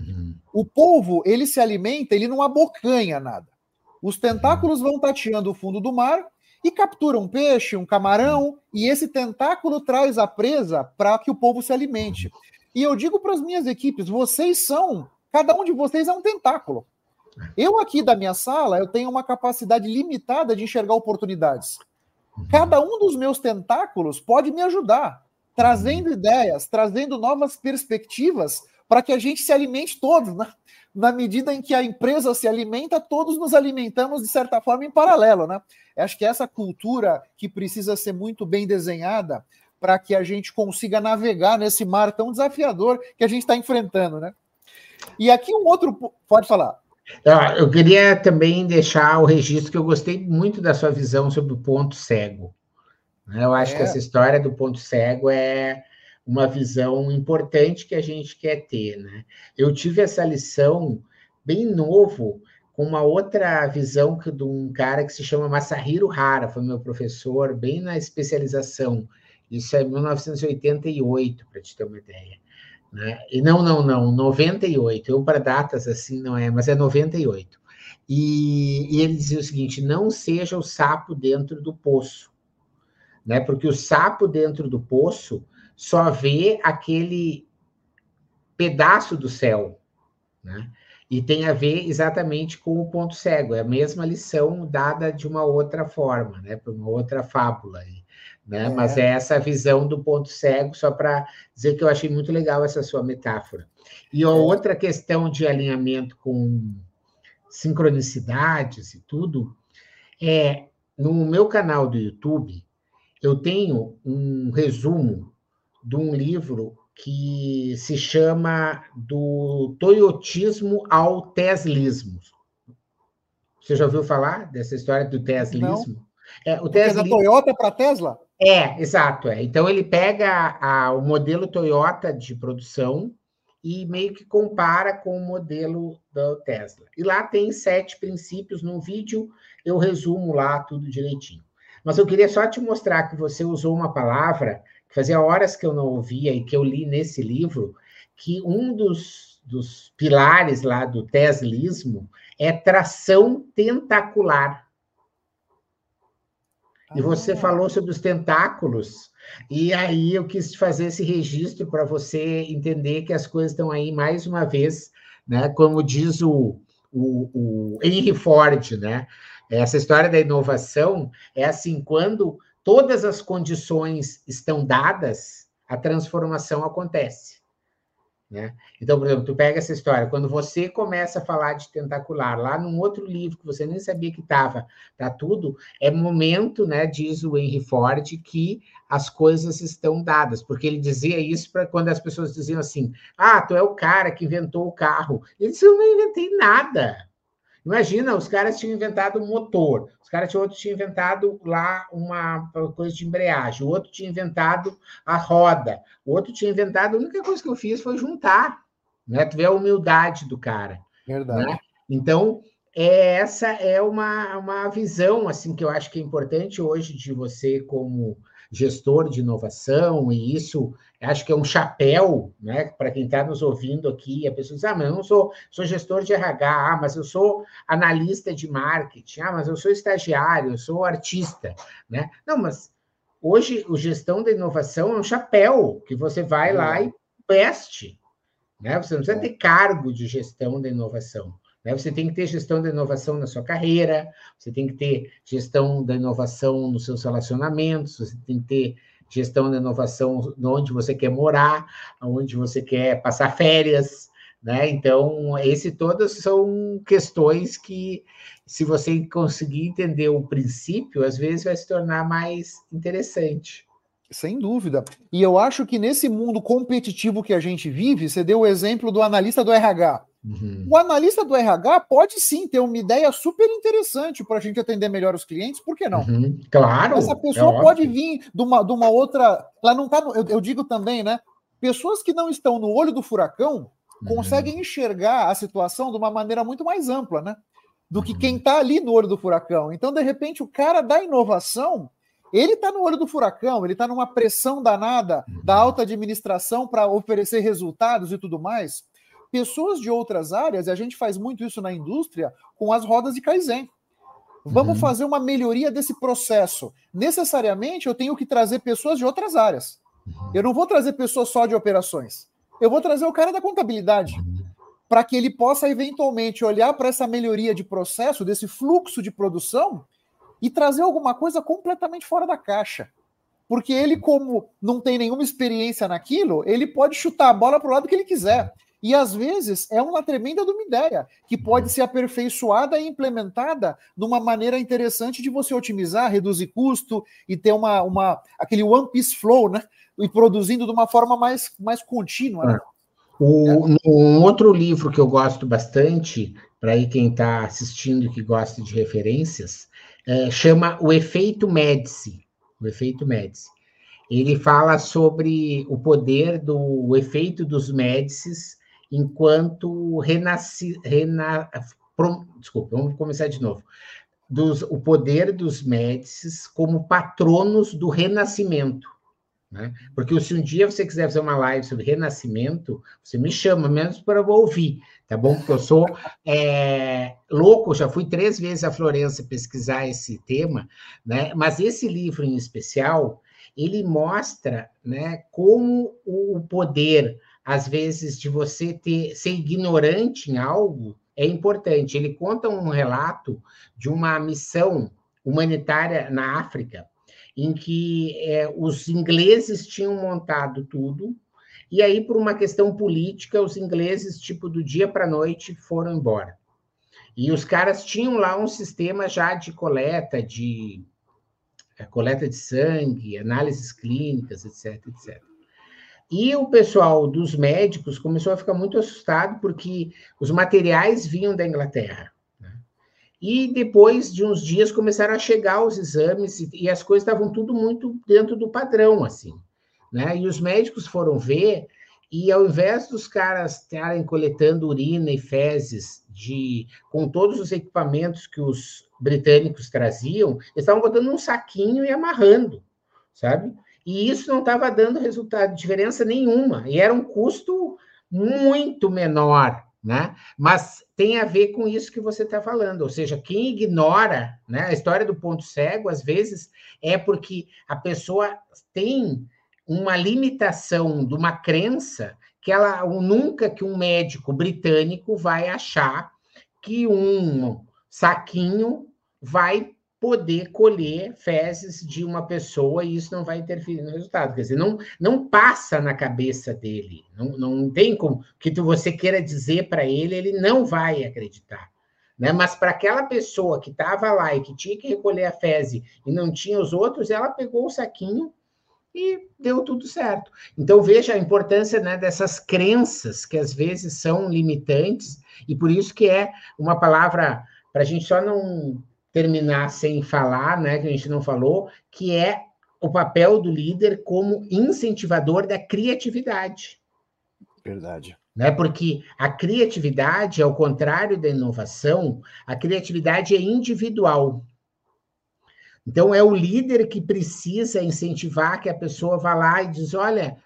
Uhum. O polvo, ele se alimenta, ele não abocanha nada. Os tentáculos vão tateando o fundo do mar e capturam um peixe, um camarão, uhum. e esse tentáculo traz a presa para que o povo se alimente. E eu digo para as minhas equipes: vocês são, cada um de vocês é um tentáculo. Eu aqui da minha sala, eu tenho uma capacidade limitada de enxergar oportunidades. Cada um dos meus tentáculos pode me ajudar, trazendo ideias, trazendo novas perspectivas para que a gente se alimente todos. Né? Na medida em que a empresa se alimenta, todos nos alimentamos de certa forma em paralelo. Né? Acho que essa cultura que precisa ser muito bem desenhada para que a gente consiga navegar nesse mar tão desafiador que a gente está enfrentando, né? E aqui um outro. Pode falar. Ah, eu queria também deixar o registro que eu gostei muito da sua visão sobre o ponto cego. Né? Eu acho é. que essa história do ponto cego é uma visão importante que a gente quer ter. Né? Eu tive essa lição bem novo, com uma outra visão que, de um cara que se chama Masahiro Hara, foi meu professor, bem na especialização isso é 1988, para te ter uma ideia. Né? E não, não, não, 98. Eu, para datas assim, não é, mas é 98. E, e ele dizia o seguinte: não seja o sapo dentro do poço. Né? Porque o sapo dentro do poço só vê aquele pedaço do céu, né? E tem a ver exatamente com o ponto cego, é a mesma lição dada de uma outra forma, né? Por uma outra fábula. Né? É. Mas é essa visão do ponto cego, só para dizer que eu achei muito legal essa sua metáfora. E a é. outra questão de alinhamento com sincronicidades e tudo, é no meu canal do YouTube, eu tenho um resumo de um livro que se chama do toyotismo ao teslismo. Você já ouviu falar dessa história do teslismo? Não. É, o Tesla... da Toyota para Tesla? É, exato. É. Então ele pega a, o modelo Toyota de produção e meio que compara com o modelo da Tesla. E lá tem sete princípios. No vídeo eu resumo lá tudo direitinho. Mas eu queria só te mostrar que você usou uma palavra que fazia horas que eu não ouvia e que eu li nesse livro, que um dos, dos pilares lá do teslismo é tração tentacular. E você ah. falou sobre os tentáculos, e aí eu quis fazer esse registro para você entender que as coisas estão aí mais uma vez, né? Como diz o, o, o Henry Ford, né? Essa história da inovação é assim, quando todas as condições estão dadas, a transformação acontece. Né? Então, por exemplo, tu pega essa história, quando você começa a falar de tentacular, lá num outro livro que você nem sabia que estava, tá tudo, é momento, né, diz o Henry Ford, que as coisas estão dadas, porque ele dizia isso para quando as pessoas diziam assim: ah, tu é o cara que inventou o carro. Ele disse: eu não inventei nada. Imagina, os caras tinham inventado um motor, os caras tinham, outro tinha inventado lá uma coisa de embreagem, o outro tinha inventado a roda, o outro tinha inventado. A única coisa que eu fiz foi juntar, né? Tu vê a humildade do cara. Verdade. Né? Então, é, essa é uma, uma visão assim que eu acho que é importante hoje de você como gestor de inovação, e isso acho que é um chapéu, né, para quem está nos ouvindo aqui, a pessoa diz, ah, mas eu não sou, sou gestor de RH, ah, mas eu sou analista de marketing, ah, mas eu sou estagiário, eu sou artista, né? Não, mas hoje o gestão da inovação é um chapéu que você vai lá e veste, né? Você não precisa é. ter cargo de gestão da inovação. Né? Você tem que ter gestão da inovação na sua carreira, você tem que ter gestão da inovação nos seus relacionamentos, você tem que ter gestão da inovação onde você quer morar, onde você quer passar férias, né? Então, esse todas são questões que, se você conseguir entender o princípio, às vezes vai se tornar mais interessante. Sem dúvida. E eu acho que nesse mundo competitivo que a gente vive, você deu o exemplo do analista do RH. Uhum. O analista do RH pode sim ter uma ideia super interessante para a gente atender melhor os clientes, por que não? Uhum. Claro. Essa pessoa é pode vir de uma, de uma outra. Ela não tá. No, eu, eu, digo também, né? Pessoas que não estão no olho do furacão uhum. conseguem enxergar a situação de uma maneira muito mais ampla, né? Do que quem está ali no olho do furacão. Então, de repente, o cara da inovação. Ele está no olho do furacão, ele está numa pressão danada da uhum. alta administração para oferecer resultados e tudo mais pessoas de outras áreas, e a gente faz muito isso na indústria, com as rodas de Kaizen. Vamos uhum. fazer uma melhoria desse processo. Necessariamente, eu tenho que trazer pessoas de outras áreas. Uhum. Eu não vou trazer pessoas só de operações. Eu vou trazer o cara da contabilidade, uhum. para que ele possa eventualmente olhar para essa melhoria de processo, desse fluxo de produção, e trazer alguma coisa completamente fora da caixa. Porque ele, como não tem nenhuma experiência naquilo, ele pode chutar a bola para o lado que ele quiser. E às vezes é uma tremenda de uma ideia que pode ser aperfeiçoada e implementada de uma maneira interessante de você otimizar, reduzir custo e ter uma, uma aquele one piece flow, né? E produzindo de uma forma mais, mais contínua. Né? É. O, um outro livro que eu gosto bastante, para aí quem está assistindo e que gosta de referências, é, chama O Efeito Médici. O Efeito Médici. Ele fala sobre o poder do o efeito dos Médicis enquanto renasci, rena, prom, desculpa, vamos começar de novo. Dos, o poder dos Médicis como patronos do renascimento. Né? Porque se um dia você quiser fazer uma live sobre renascimento, você me chama, menos para ouvir, tá bom? Porque eu sou é, louco, já fui três vezes a Florença pesquisar esse tema, né? mas esse livro em especial, ele mostra né, como o poder, às vezes, de você ter, ser ignorante em algo é importante. Ele conta um relato de uma missão humanitária na África, em que é, os ingleses tinham montado tudo, e aí, por uma questão política, os ingleses, tipo, do dia para a noite, foram embora. E os caras tinham lá um sistema já de coleta, de é, coleta de sangue, análises clínicas, etc, etc. E o pessoal dos médicos começou a ficar muito assustado porque os materiais vinham da Inglaterra. Né? E depois de uns dias começaram a chegar os exames e, e as coisas estavam tudo muito dentro do padrão, assim. Né? E os médicos foram ver e ao invés dos caras estarem coletando urina e fezes de com todos os equipamentos que os britânicos traziam, eles estavam botando num saquinho e amarrando, sabe? E isso não estava dando resultado, diferença nenhuma, e era um custo muito menor, né? Mas tem a ver com isso que você está falando, ou seja, quem ignora, né? A história do ponto cego, às vezes, é porque a pessoa tem uma limitação de uma crença que ela nunca que um médico britânico vai achar que um saquinho vai poder colher fezes de uma pessoa e isso não vai interferir no resultado. Quer dizer, não, não passa na cabeça dele. Não, não tem como que tu, você queira dizer para ele, ele não vai acreditar. Né? Mas para aquela pessoa que estava lá e que tinha que recolher a fezes e não tinha os outros, ela pegou o saquinho e deu tudo certo. Então veja a importância né, dessas crenças que às vezes são limitantes e por isso que é uma palavra para a gente só não terminar sem falar, né, que a gente não falou, que é o papel do líder como incentivador da criatividade. Verdade. Né? Porque a criatividade, ao contrário da inovação, a criatividade é individual. Então, é o líder que precisa incentivar que a pessoa vá lá e diz: olha,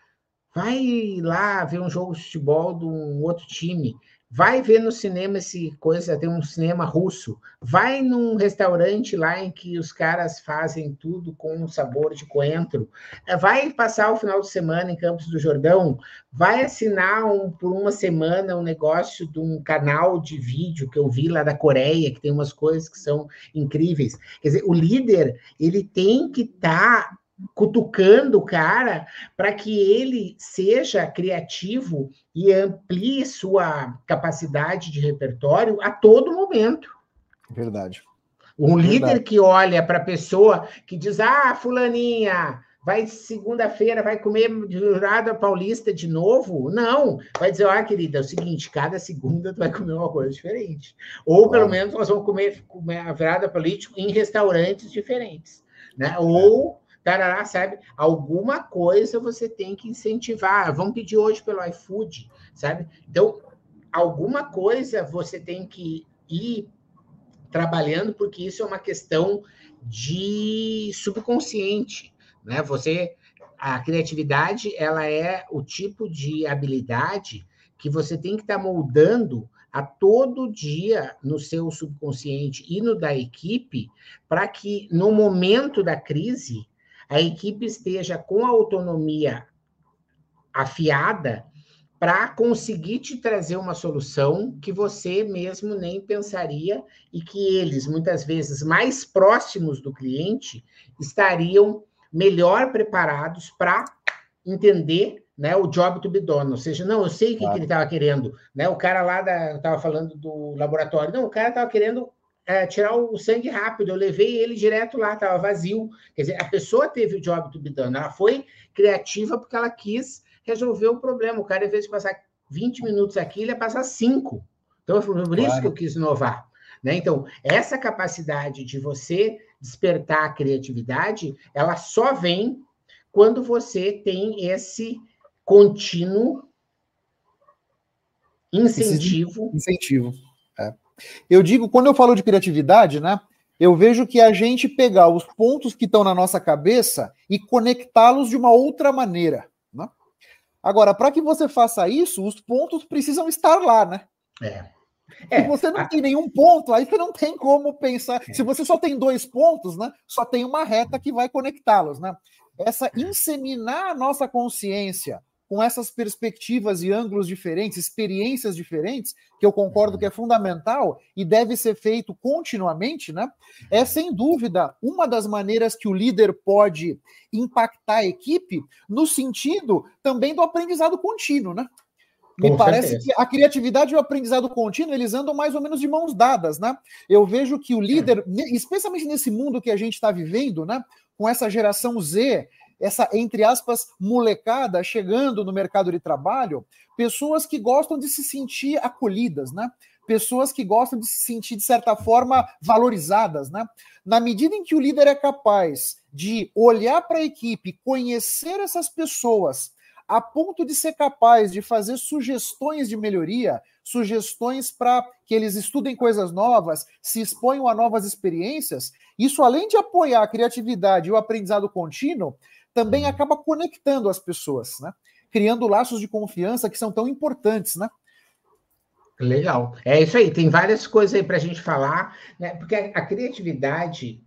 vai lá ver um jogo de futebol de um outro time, vai ver no cinema esse coisa, tem um cinema russo, vai num restaurante lá em que os caras fazem tudo com sabor de coentro, é, vai passar o final de semana em Campos do Jordão, vai assinar um, por uma semana um negócio de um canal de vídeo que eu vi lá da Coreia, que tem umas coisas que são incríveis. Quer dizer, o líder, ele tem que estar tá cutucando o cara para que ele seja criativo e amplie sua capacidade de repertório a todo momento. Verdade. Um Verdade. líder que olha para a pessoa que diz: Ah, Fulaninha, vai segunda-feira, vai comer jurada paulista de novo? Não. Vai dizer: Ah, querida, é o seguinte: cada segunda tu vai comer uma coisa diferente. Ou pelo menos nós vamos comer, comer a virada política em restaurantes diferentes. Né? Ou tarará, sabe? Alguma coisa você tem que incentivar. Vamos pedir hoje pelo iFood, sabe? Então, alguma coisa você tem que ir trabalhando, porque isso é uma questão de subconsciente, né? Você a criatividade, ela é o tipo de habilidade que você tem que estar tá moldando a todo dia no seu subconsciente e no da equipe, para que no momento da crise a equipe esteja com a autonomia afiada para conseguir te trazer uma solução que você mesmo nem pensaria e que eles, muitas vezes mais próximos do cliente, estariam melhor preparados para entender né, o job to be done. Ou seja, não, eu sei o que, claro. que ele estava querendo. Né? O cara lá estava falando do laboratório. Não, o cara estava querendo é, tirar o sangue rápido. Eu levei ele direto lá, estava vazio. Quer dizer, a pessoa teve o job done. Ela foi criativa porque ela quis resolver o problema. O cara, em vez de passar 20 minutos aqui, ele ia passar 5. Então, foi por isso claro. que eu quis inovar. Né? Então, essa capacidade de você despertar a criatividade, ela só vem quando você tem esse contínuo incentivo. Incentivo. É. Eu digo, quando eu falo de criatividade, né? Eu vejo que a gente pegar os pontos que estão na nossa cabeça e conectá-los de uma outra maneira. Né? Agora, para que você faça isso, os pontos precisam estar lá, né? É. É, Se você não a... tem nenhum ponto, aí você não tem como pensar. É. Se você só tem dois pontos, né? Só tem uma reta que vai conectá-los, né? essa inseminar a nossa consciência com essas perspectivas e ângulos diferentes, experiências diferentes, que eu concordo que é fundamental e deve ser feito continuamente, né? É sem dúvida uma das maneiras que o líder pode impactar a equipe no sentido também do aprendizado contínuo, né? Me Com parece certeza. que a criatividade e o aprendizado contínuo, eles andam mais ou menos de mãos dadas, né? Eu vejo que o líder, especialmente nesse mundo que a gente está vivendo, né? Com essa geração Z, essa, entre aspas, molecada chegando no mercado de trabalho, pessoas que gostam de se sentir acolhidas, né? Pessoas que gostam de se sentir, de certa forma, valorizadas, né? Na medida em que o líder é capaz de olhar para a equipe, conhecer essas pessoas, a ponto de ser capaz de fazer sugestões de melhoria, sugestões para que eles estudem coisas novas, se exponham a novas experiências, isso além de apoiar a criatividade e o aprendizado contínuo, também uhum. acaba conectando as pessoas, né? Criando laços de confiança que são tão importantes, né? Legal. É isso aí, tem várias coisas aí para a gente falar, né? Porque a, a, criatividade,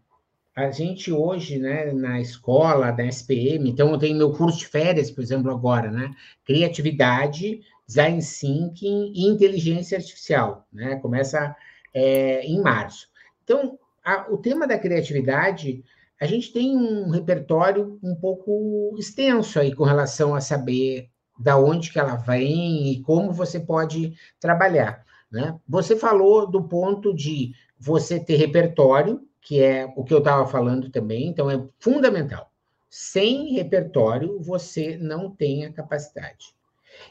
a gente hoje, né, na escola, da SPM, então eu tenho meu curso de férias, por exemplo, agora, né? Criatividade, design thinking e inteligência artificial, né? Começa é, em março. Então, a, o tema da criatividade a gente tem um repertório um pouco extenso aí com relação a saber da onde que ela vem e como você pode trabalhar. Né? Você falou do ponto de você ter repertório, que é o que eu estava falando também, então é fundamental. Sem repertório, você não tem a capacidade.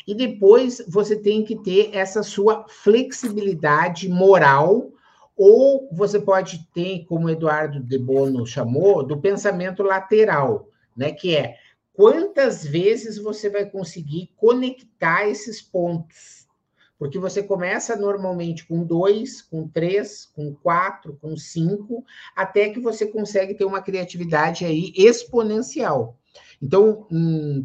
E depois você tem que ter essa sua flexibilidade moral ou você pode ter, como Eduardo de Bono chamou, do pensamento lateral, né? que é quantas vezes você vai conseguir conectar esses pontos. Porque você começa normalmente com dois, com três, com quatro, com cinco, até que você consegue ter uma criatividade aí exponencial. Então,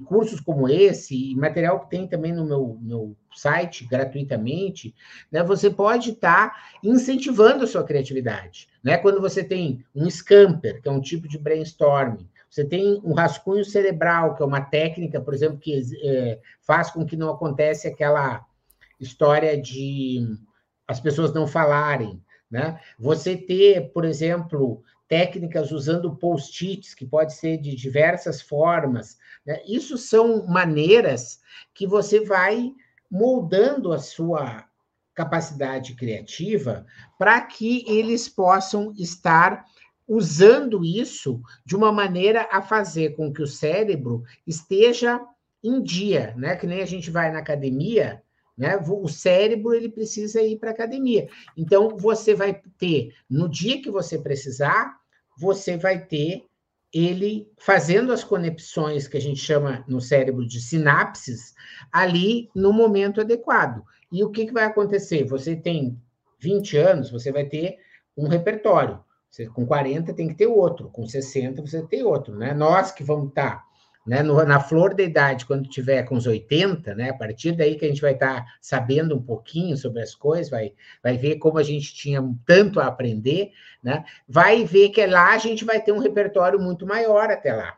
cursos como esse, e material que tem também no meu, meu site gratuitamente, né, você pode estar tá incentivando a sua criatividade. Né? Quando você tem um scamper, que é um tipo de brainstorming, você tem um rascunho cerebral, que é uma técnica, por exemplo, que é, faz com que não aconteça aquela história de as pessoas não falarem. Né? Você ter, por exemplo, técnicas usando post-its, que pode ser de diversas formas. Né? Isso são maneiras que você vai moldando a sua capacidade criativa para que eles possam estar usando isso de uma maneira a fazer com que o cérebro esteja em dia, né? Que nem a gente vai na academia, né? O cérebro ele precisa ir para a academia. Então você vai ter no dia que você precisar você vai ter ele fazendo as conexões que a gente chama no cérebro de sinapses ali no momento adequado. E o que, que vai acontecer? Você tem 20 anos, você vai ter um repertório. Você, com 40 tem que ter outro, com 60 você tem outro, né? Nós que vamos estar tá né, no, na flor da idade, quando tiver com os 80, né, a partir daí que a gente vai estar tá sabendo um pouquinho sobre as coisas, vai, vai ver como a gente tinha tanto a aprender, né, vai ver que lá a gente vai ter um repertório muito maior até lá.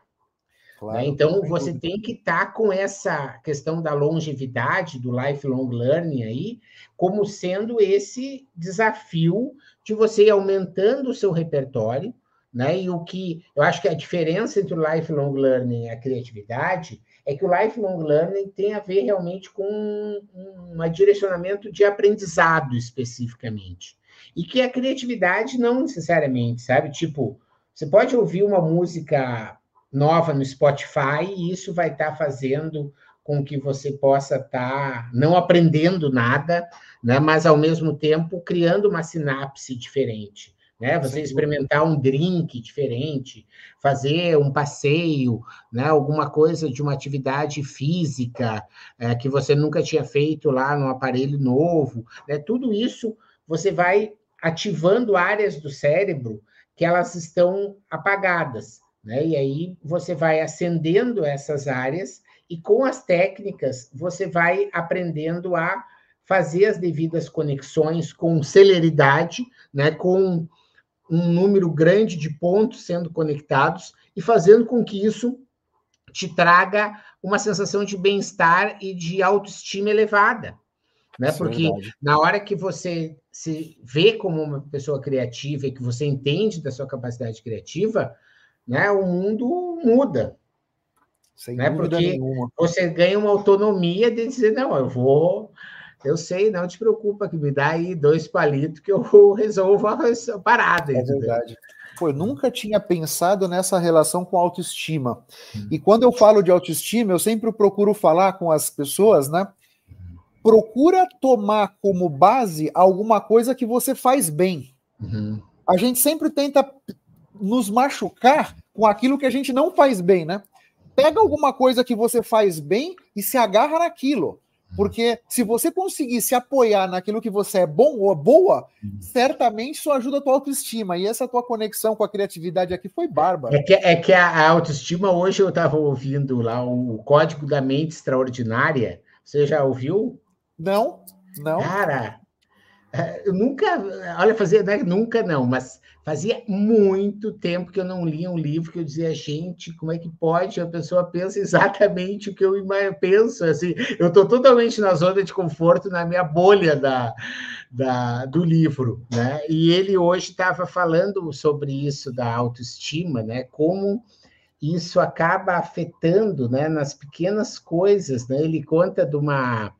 Claro, né? Então, você tem que estar tá com essa questão da longevidade, do lifelong learning aí, como sendo esse desafio de você ir aumentando o seu repertório, né? E o que eu acho que a diferença entre o lifelong learning e a criatividade é que o lifelong learning tem a ver realmente com um, um direcionamento de aprendizado especificamente. E que a criatividade não necessariamente, sabe? Tipo, você pode ouvir uma música nova no Spotify e isso vai estar tá fazendo com que você possa estar tá não aprendendo nada, né? mas ao mesmo tempo criando uma sinapse diferente né? Você experimentar um drink diferente, fazer um passeio, né? Alguma coisa de uma atividade física é, que você nunca tinha feito lá no aparelho novo, né? Tudo isso você vai ativando áreas do cérebro que elas estão apagadas, né? E aí você vai acendendo essas áreas e com as técnicas você vai aprendendo a fazer as devidas conexões com celeridade, né? Com um número grande de pontos sendo conectados e fazendo com que isso te traga uma sensação de bem-estar e de autoestima elevada. Né? Isso é Porque é na hora que você se vê como uma pessoa criativa e que você entende da sua capacidade criativa, né, o mundo muda. Sem né? Porque nenhuma. você ganha uma autonomia de dizer, não, eu vou, eu sei, não te preocupa, que me dá aí dois palitos que eu resolvo a parada. É verdade. Pô, eu nunca tinha pensado nessa relação com autoestima. Hum. E quando eu falo de autoestima, eu sempre procuro falar com as pessoas, né? Procura tomar como base alguma coisa que você faz bem. Uhum. A gente sempre tenta nos machucar com aquilo que a gente não faz bem, né? Pega alguma coisa que você faz bem e se agarra naquilo. Porque se você conseguir se apoiar naquilo que você é bom ou boa, uhum. certamente isso ajuda a tua autoestima. E essa tua conexão com a criatividade aqui foi bárbara. É que, é que a, autoestima, hoje eu estava ouvindo lá o Código da Mente Extraordinária. Você já ouviu? Não, não. Cara, eu nunca, olha, fazer, né? nunca não, mas Fazia muito tempo que eu não lia um livro que eu dizia, gente, como é que pode? A pessoa pensa exatamente o que eu penso. Assim, eu estou totalmente na zona de conforto, na minha bolha da, da, do livro. Né? E ele hoje estava falando sobre isso da autoestima, né? como isso acaba afetando né, nas pequenas coisas. Né? Ele conta de uma,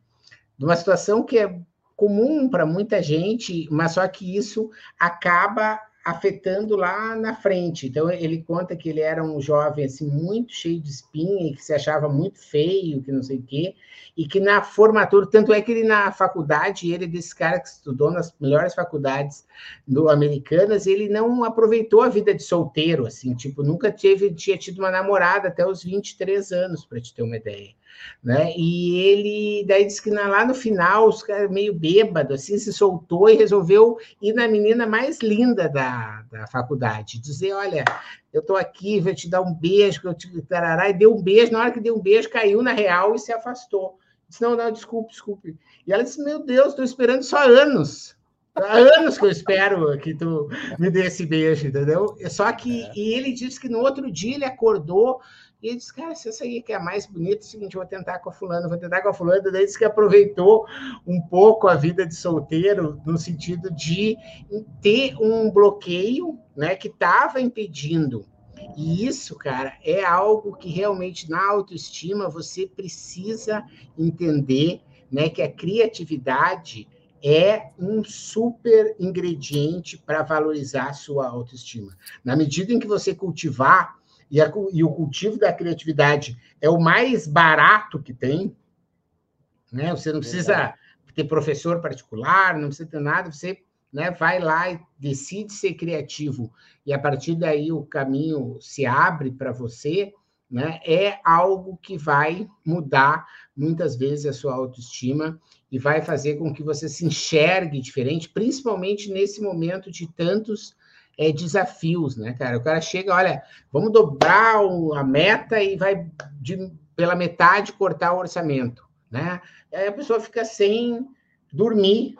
de uma situação que é comum para muita gente, mas só que isso acaba afetando lá na frente. Então ele conta que ele era um jovem assim muito cheio de espinha, que se achava muito feio, que não sei o quê, e que na formatura, tanto é que ele na faculdade, ele é desse cara que estudou nas melhores faculdades do americanas, ele não aproveitou a vida de solteiro assim, tipo, nunca teve tinha tido uma namorada até os 23 anos, para te ter uma ideia né? E ele daí disse que lá no final, os caras meio bêbado, assim, se soltou e resolveu ir na menina mais linda da, da faculdade, dizer: olha, eu estou aqui, vou te dar um beijo, eu te tarará, e deu um beijo, na hora que deu um beijo, caiu na real e se afastou. Disse, não, não, desculpe, desculpe. E ela disse: Meu Deus, estou esperando só anos. Há anos que eu espero que tu me dê esse beijo, entendeu? Só que é. e ele disse que no outro dia ele acordou e ele disse, cara, se essa aí que é a mais bonita, é o seguinte, vou tentar com a fulana, vou tentar com a fulana. Daí disse que aproveitou um pouco a vida de solteiro, no sentido de ter um bloqueio né, que estava impedindo. E isso, cara, é algo que realmente na autoestima você precisa entender né, que a criatividade é um super ingrediente para valorizar a sua autoestima. Na medida em que você cultivar e, a, e o cultivo da criatividade é o mais barato que tem, né? Você não precisa ter professor particular, não precisa ter nada, você né, vai lá e decide ser criativo, e a partir daí o caminho se abre para você, né, é algo que vai mudar muitas vezes a sua autoestima e vai fazer com que você se enxergue diferente, principalmente nesse momento de tantos é, desafios, né, cara? O cara chega, olha, vamos dobrar a meta e vai de, pela metade cortar o orçamento, né? Aí a pessoa fica sem dormir.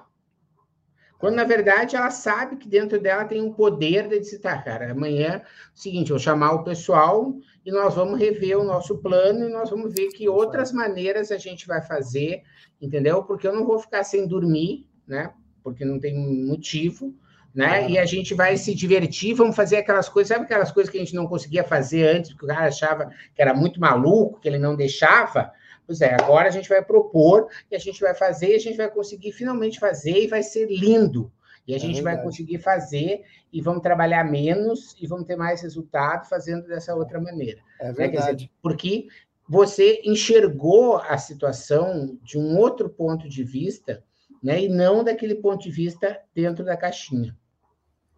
Quando, na verdade, ela sabe que dentro dela tem um poder de dizer, tá, cara, amanhã, é seguinte, eu vou chamar o pessoal e nós vamos rever o nosso plano e nós vamos ver que outras maneiras a gente vai fazer, entendeu? Porque eu não vou ficar sem dormir, né? Porque não tem motivo né? E a gente vai se divertir, vamos fazer aquelas coisas, sabe aquelas coisas que a gente não conseguia fazer antes, porque o cara achava que era muito maluco, que ele não deixava? Pois é, agora a gente vai propor e a gente vai fazer, e a gente vai conseguir finalmente fazer e vai ser lindo. E a é gente verdade. vai conseguir fazer e vamos trabalhar menos e vamos ter mais resultado fazendo dessa outra maneira. É verdade. Né? Dizer, porque você enxergou a situação de um outro ponto de vista, né? E não daquele ponto de vista dentro da caixinha.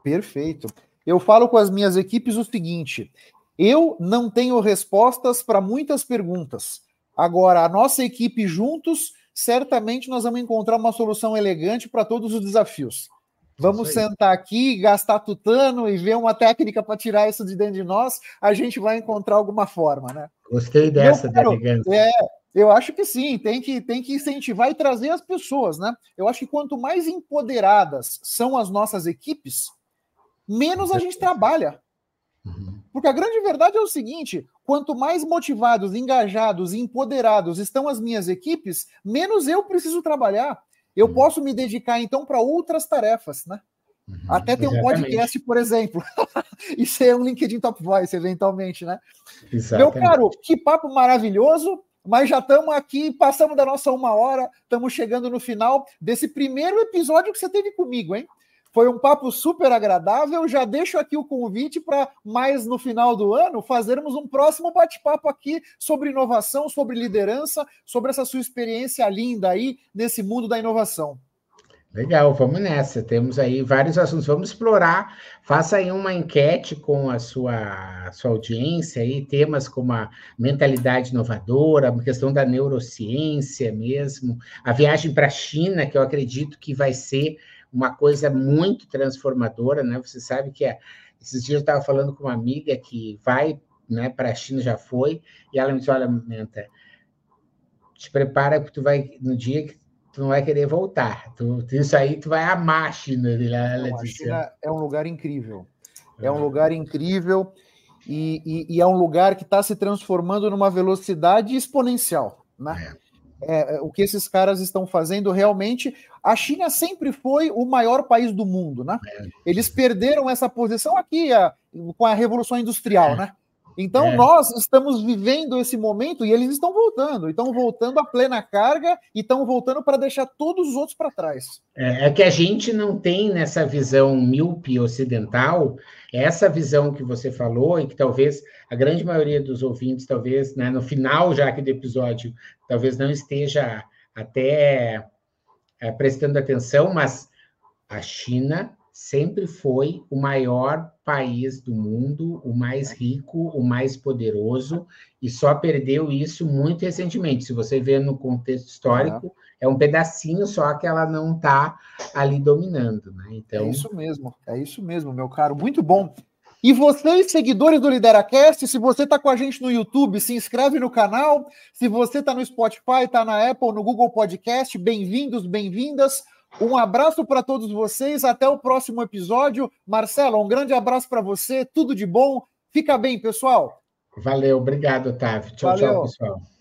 Perfeito. Eu falo com as minhas equipes o seguinte: eu não tenho respostas para muitas perguntas. Agora, a nossa equipe juntos, certamente nós vamos encontrar uma solução elegante para todos os desafios. Vamos sentar aqui, gastar tutano e ver uma técnica para tirar isso de dentro de nós, a gente vai encontrar alguma forma, né? Gostei dessa, quero, é, eu acho que sim, tem que, tem que incentivar e trazer as pessoas, né? Eu acho que quanto mais empoderadas são as nossas equipes, menos a gente trabalha. Uhum. Porque a grande verdade é o seguinte: quanto mais motivados, engajados e empoderados estão as minhas equipes, menos eu preciso trabalhar. Eu uhum. posso me dedicar então para outras tarefas, né? Uhum, Até ter um podcast, por exemplo. e ser um LinkedIn Top Voice, eventualmente, né? Exatamente. Meu caro, que papo maravilhoso. Mas já estamos aqui, passamos da nossa uma hora, estamos chegando no final desse primeiro episódio que você teve comigo, hein? Foi um papo super agradável. Já deixo aqui o convite para mais no final do ano fazermos um próximo bate-papo aqui sobre inovação, sobre liderança, sobre essa sua experiência linda aí nesse mundo da inovação. Legal, vamos nessa. Temos aí vários assuntos. Vamos explorar. Faça aí uma enquete com a sua, sua audiência aí, temas como a mentalidade inovadora, a questão da neurociência mesmo, a viagem para a China, que eu acredito que vai ser uma coisa muito transformadora, né? Você sabe que é, esses dias eu estava falando com uma amiga que vai né, para a China, já foi, e ela me disse: Olha, Menta, te prepara porque tu vai, no dia que tu não vai querer voltar, tu, isso aí tu vai amar a China. Ela, não, a China é um lugar incrível, é um lugar incrível. E, e, e, é um lugar que está se transformando numa velocidade exponencial. Né? É. É, é, o que esses caras estão fazendo realmente. A China sempre foi o maior país do mundo, né? É. Eles perderam essa posição aqui a, com a Revolução Industrial, é. né? Então, é. nós estamos vivendo esse momento e eles estão voltando, estão voltando a plena carga e estão voltando para deixar todos os outros para trás. É, é, que a gente não tem nessa visão míope ocidental, essa visão que você falou, e que talvez a grande maioria dos ouvintes, talvez, né, no final já aqui do episódio, talvez não esteja até é, prestando atenção, mas a China sempre foi o maior país do mundo, o mais rico, o mais poderoso, e só perdeu isso muito recentemente. Se você vê no contexto histórico, é um pedacinho só que ela não está ali dominando. Né? Então... É isso mesmo, é isso mesmo, meu caro. Muito bom. E vocês, seguidores do LideraCast, se você está com a gente no YouTube, se inscreve no canal. Se você está no Spotify, está na Apple, no Google Podcast, bem-vindos, bem-vindas. Um abraço para todos vocês. Até o próximo episódio. Marcelo, um grande abraço para você. Tudo de bom. Fica bem, pessoal. Valeu, obrigado, Otávio. Tchau, Valeu. tchau, pessoal.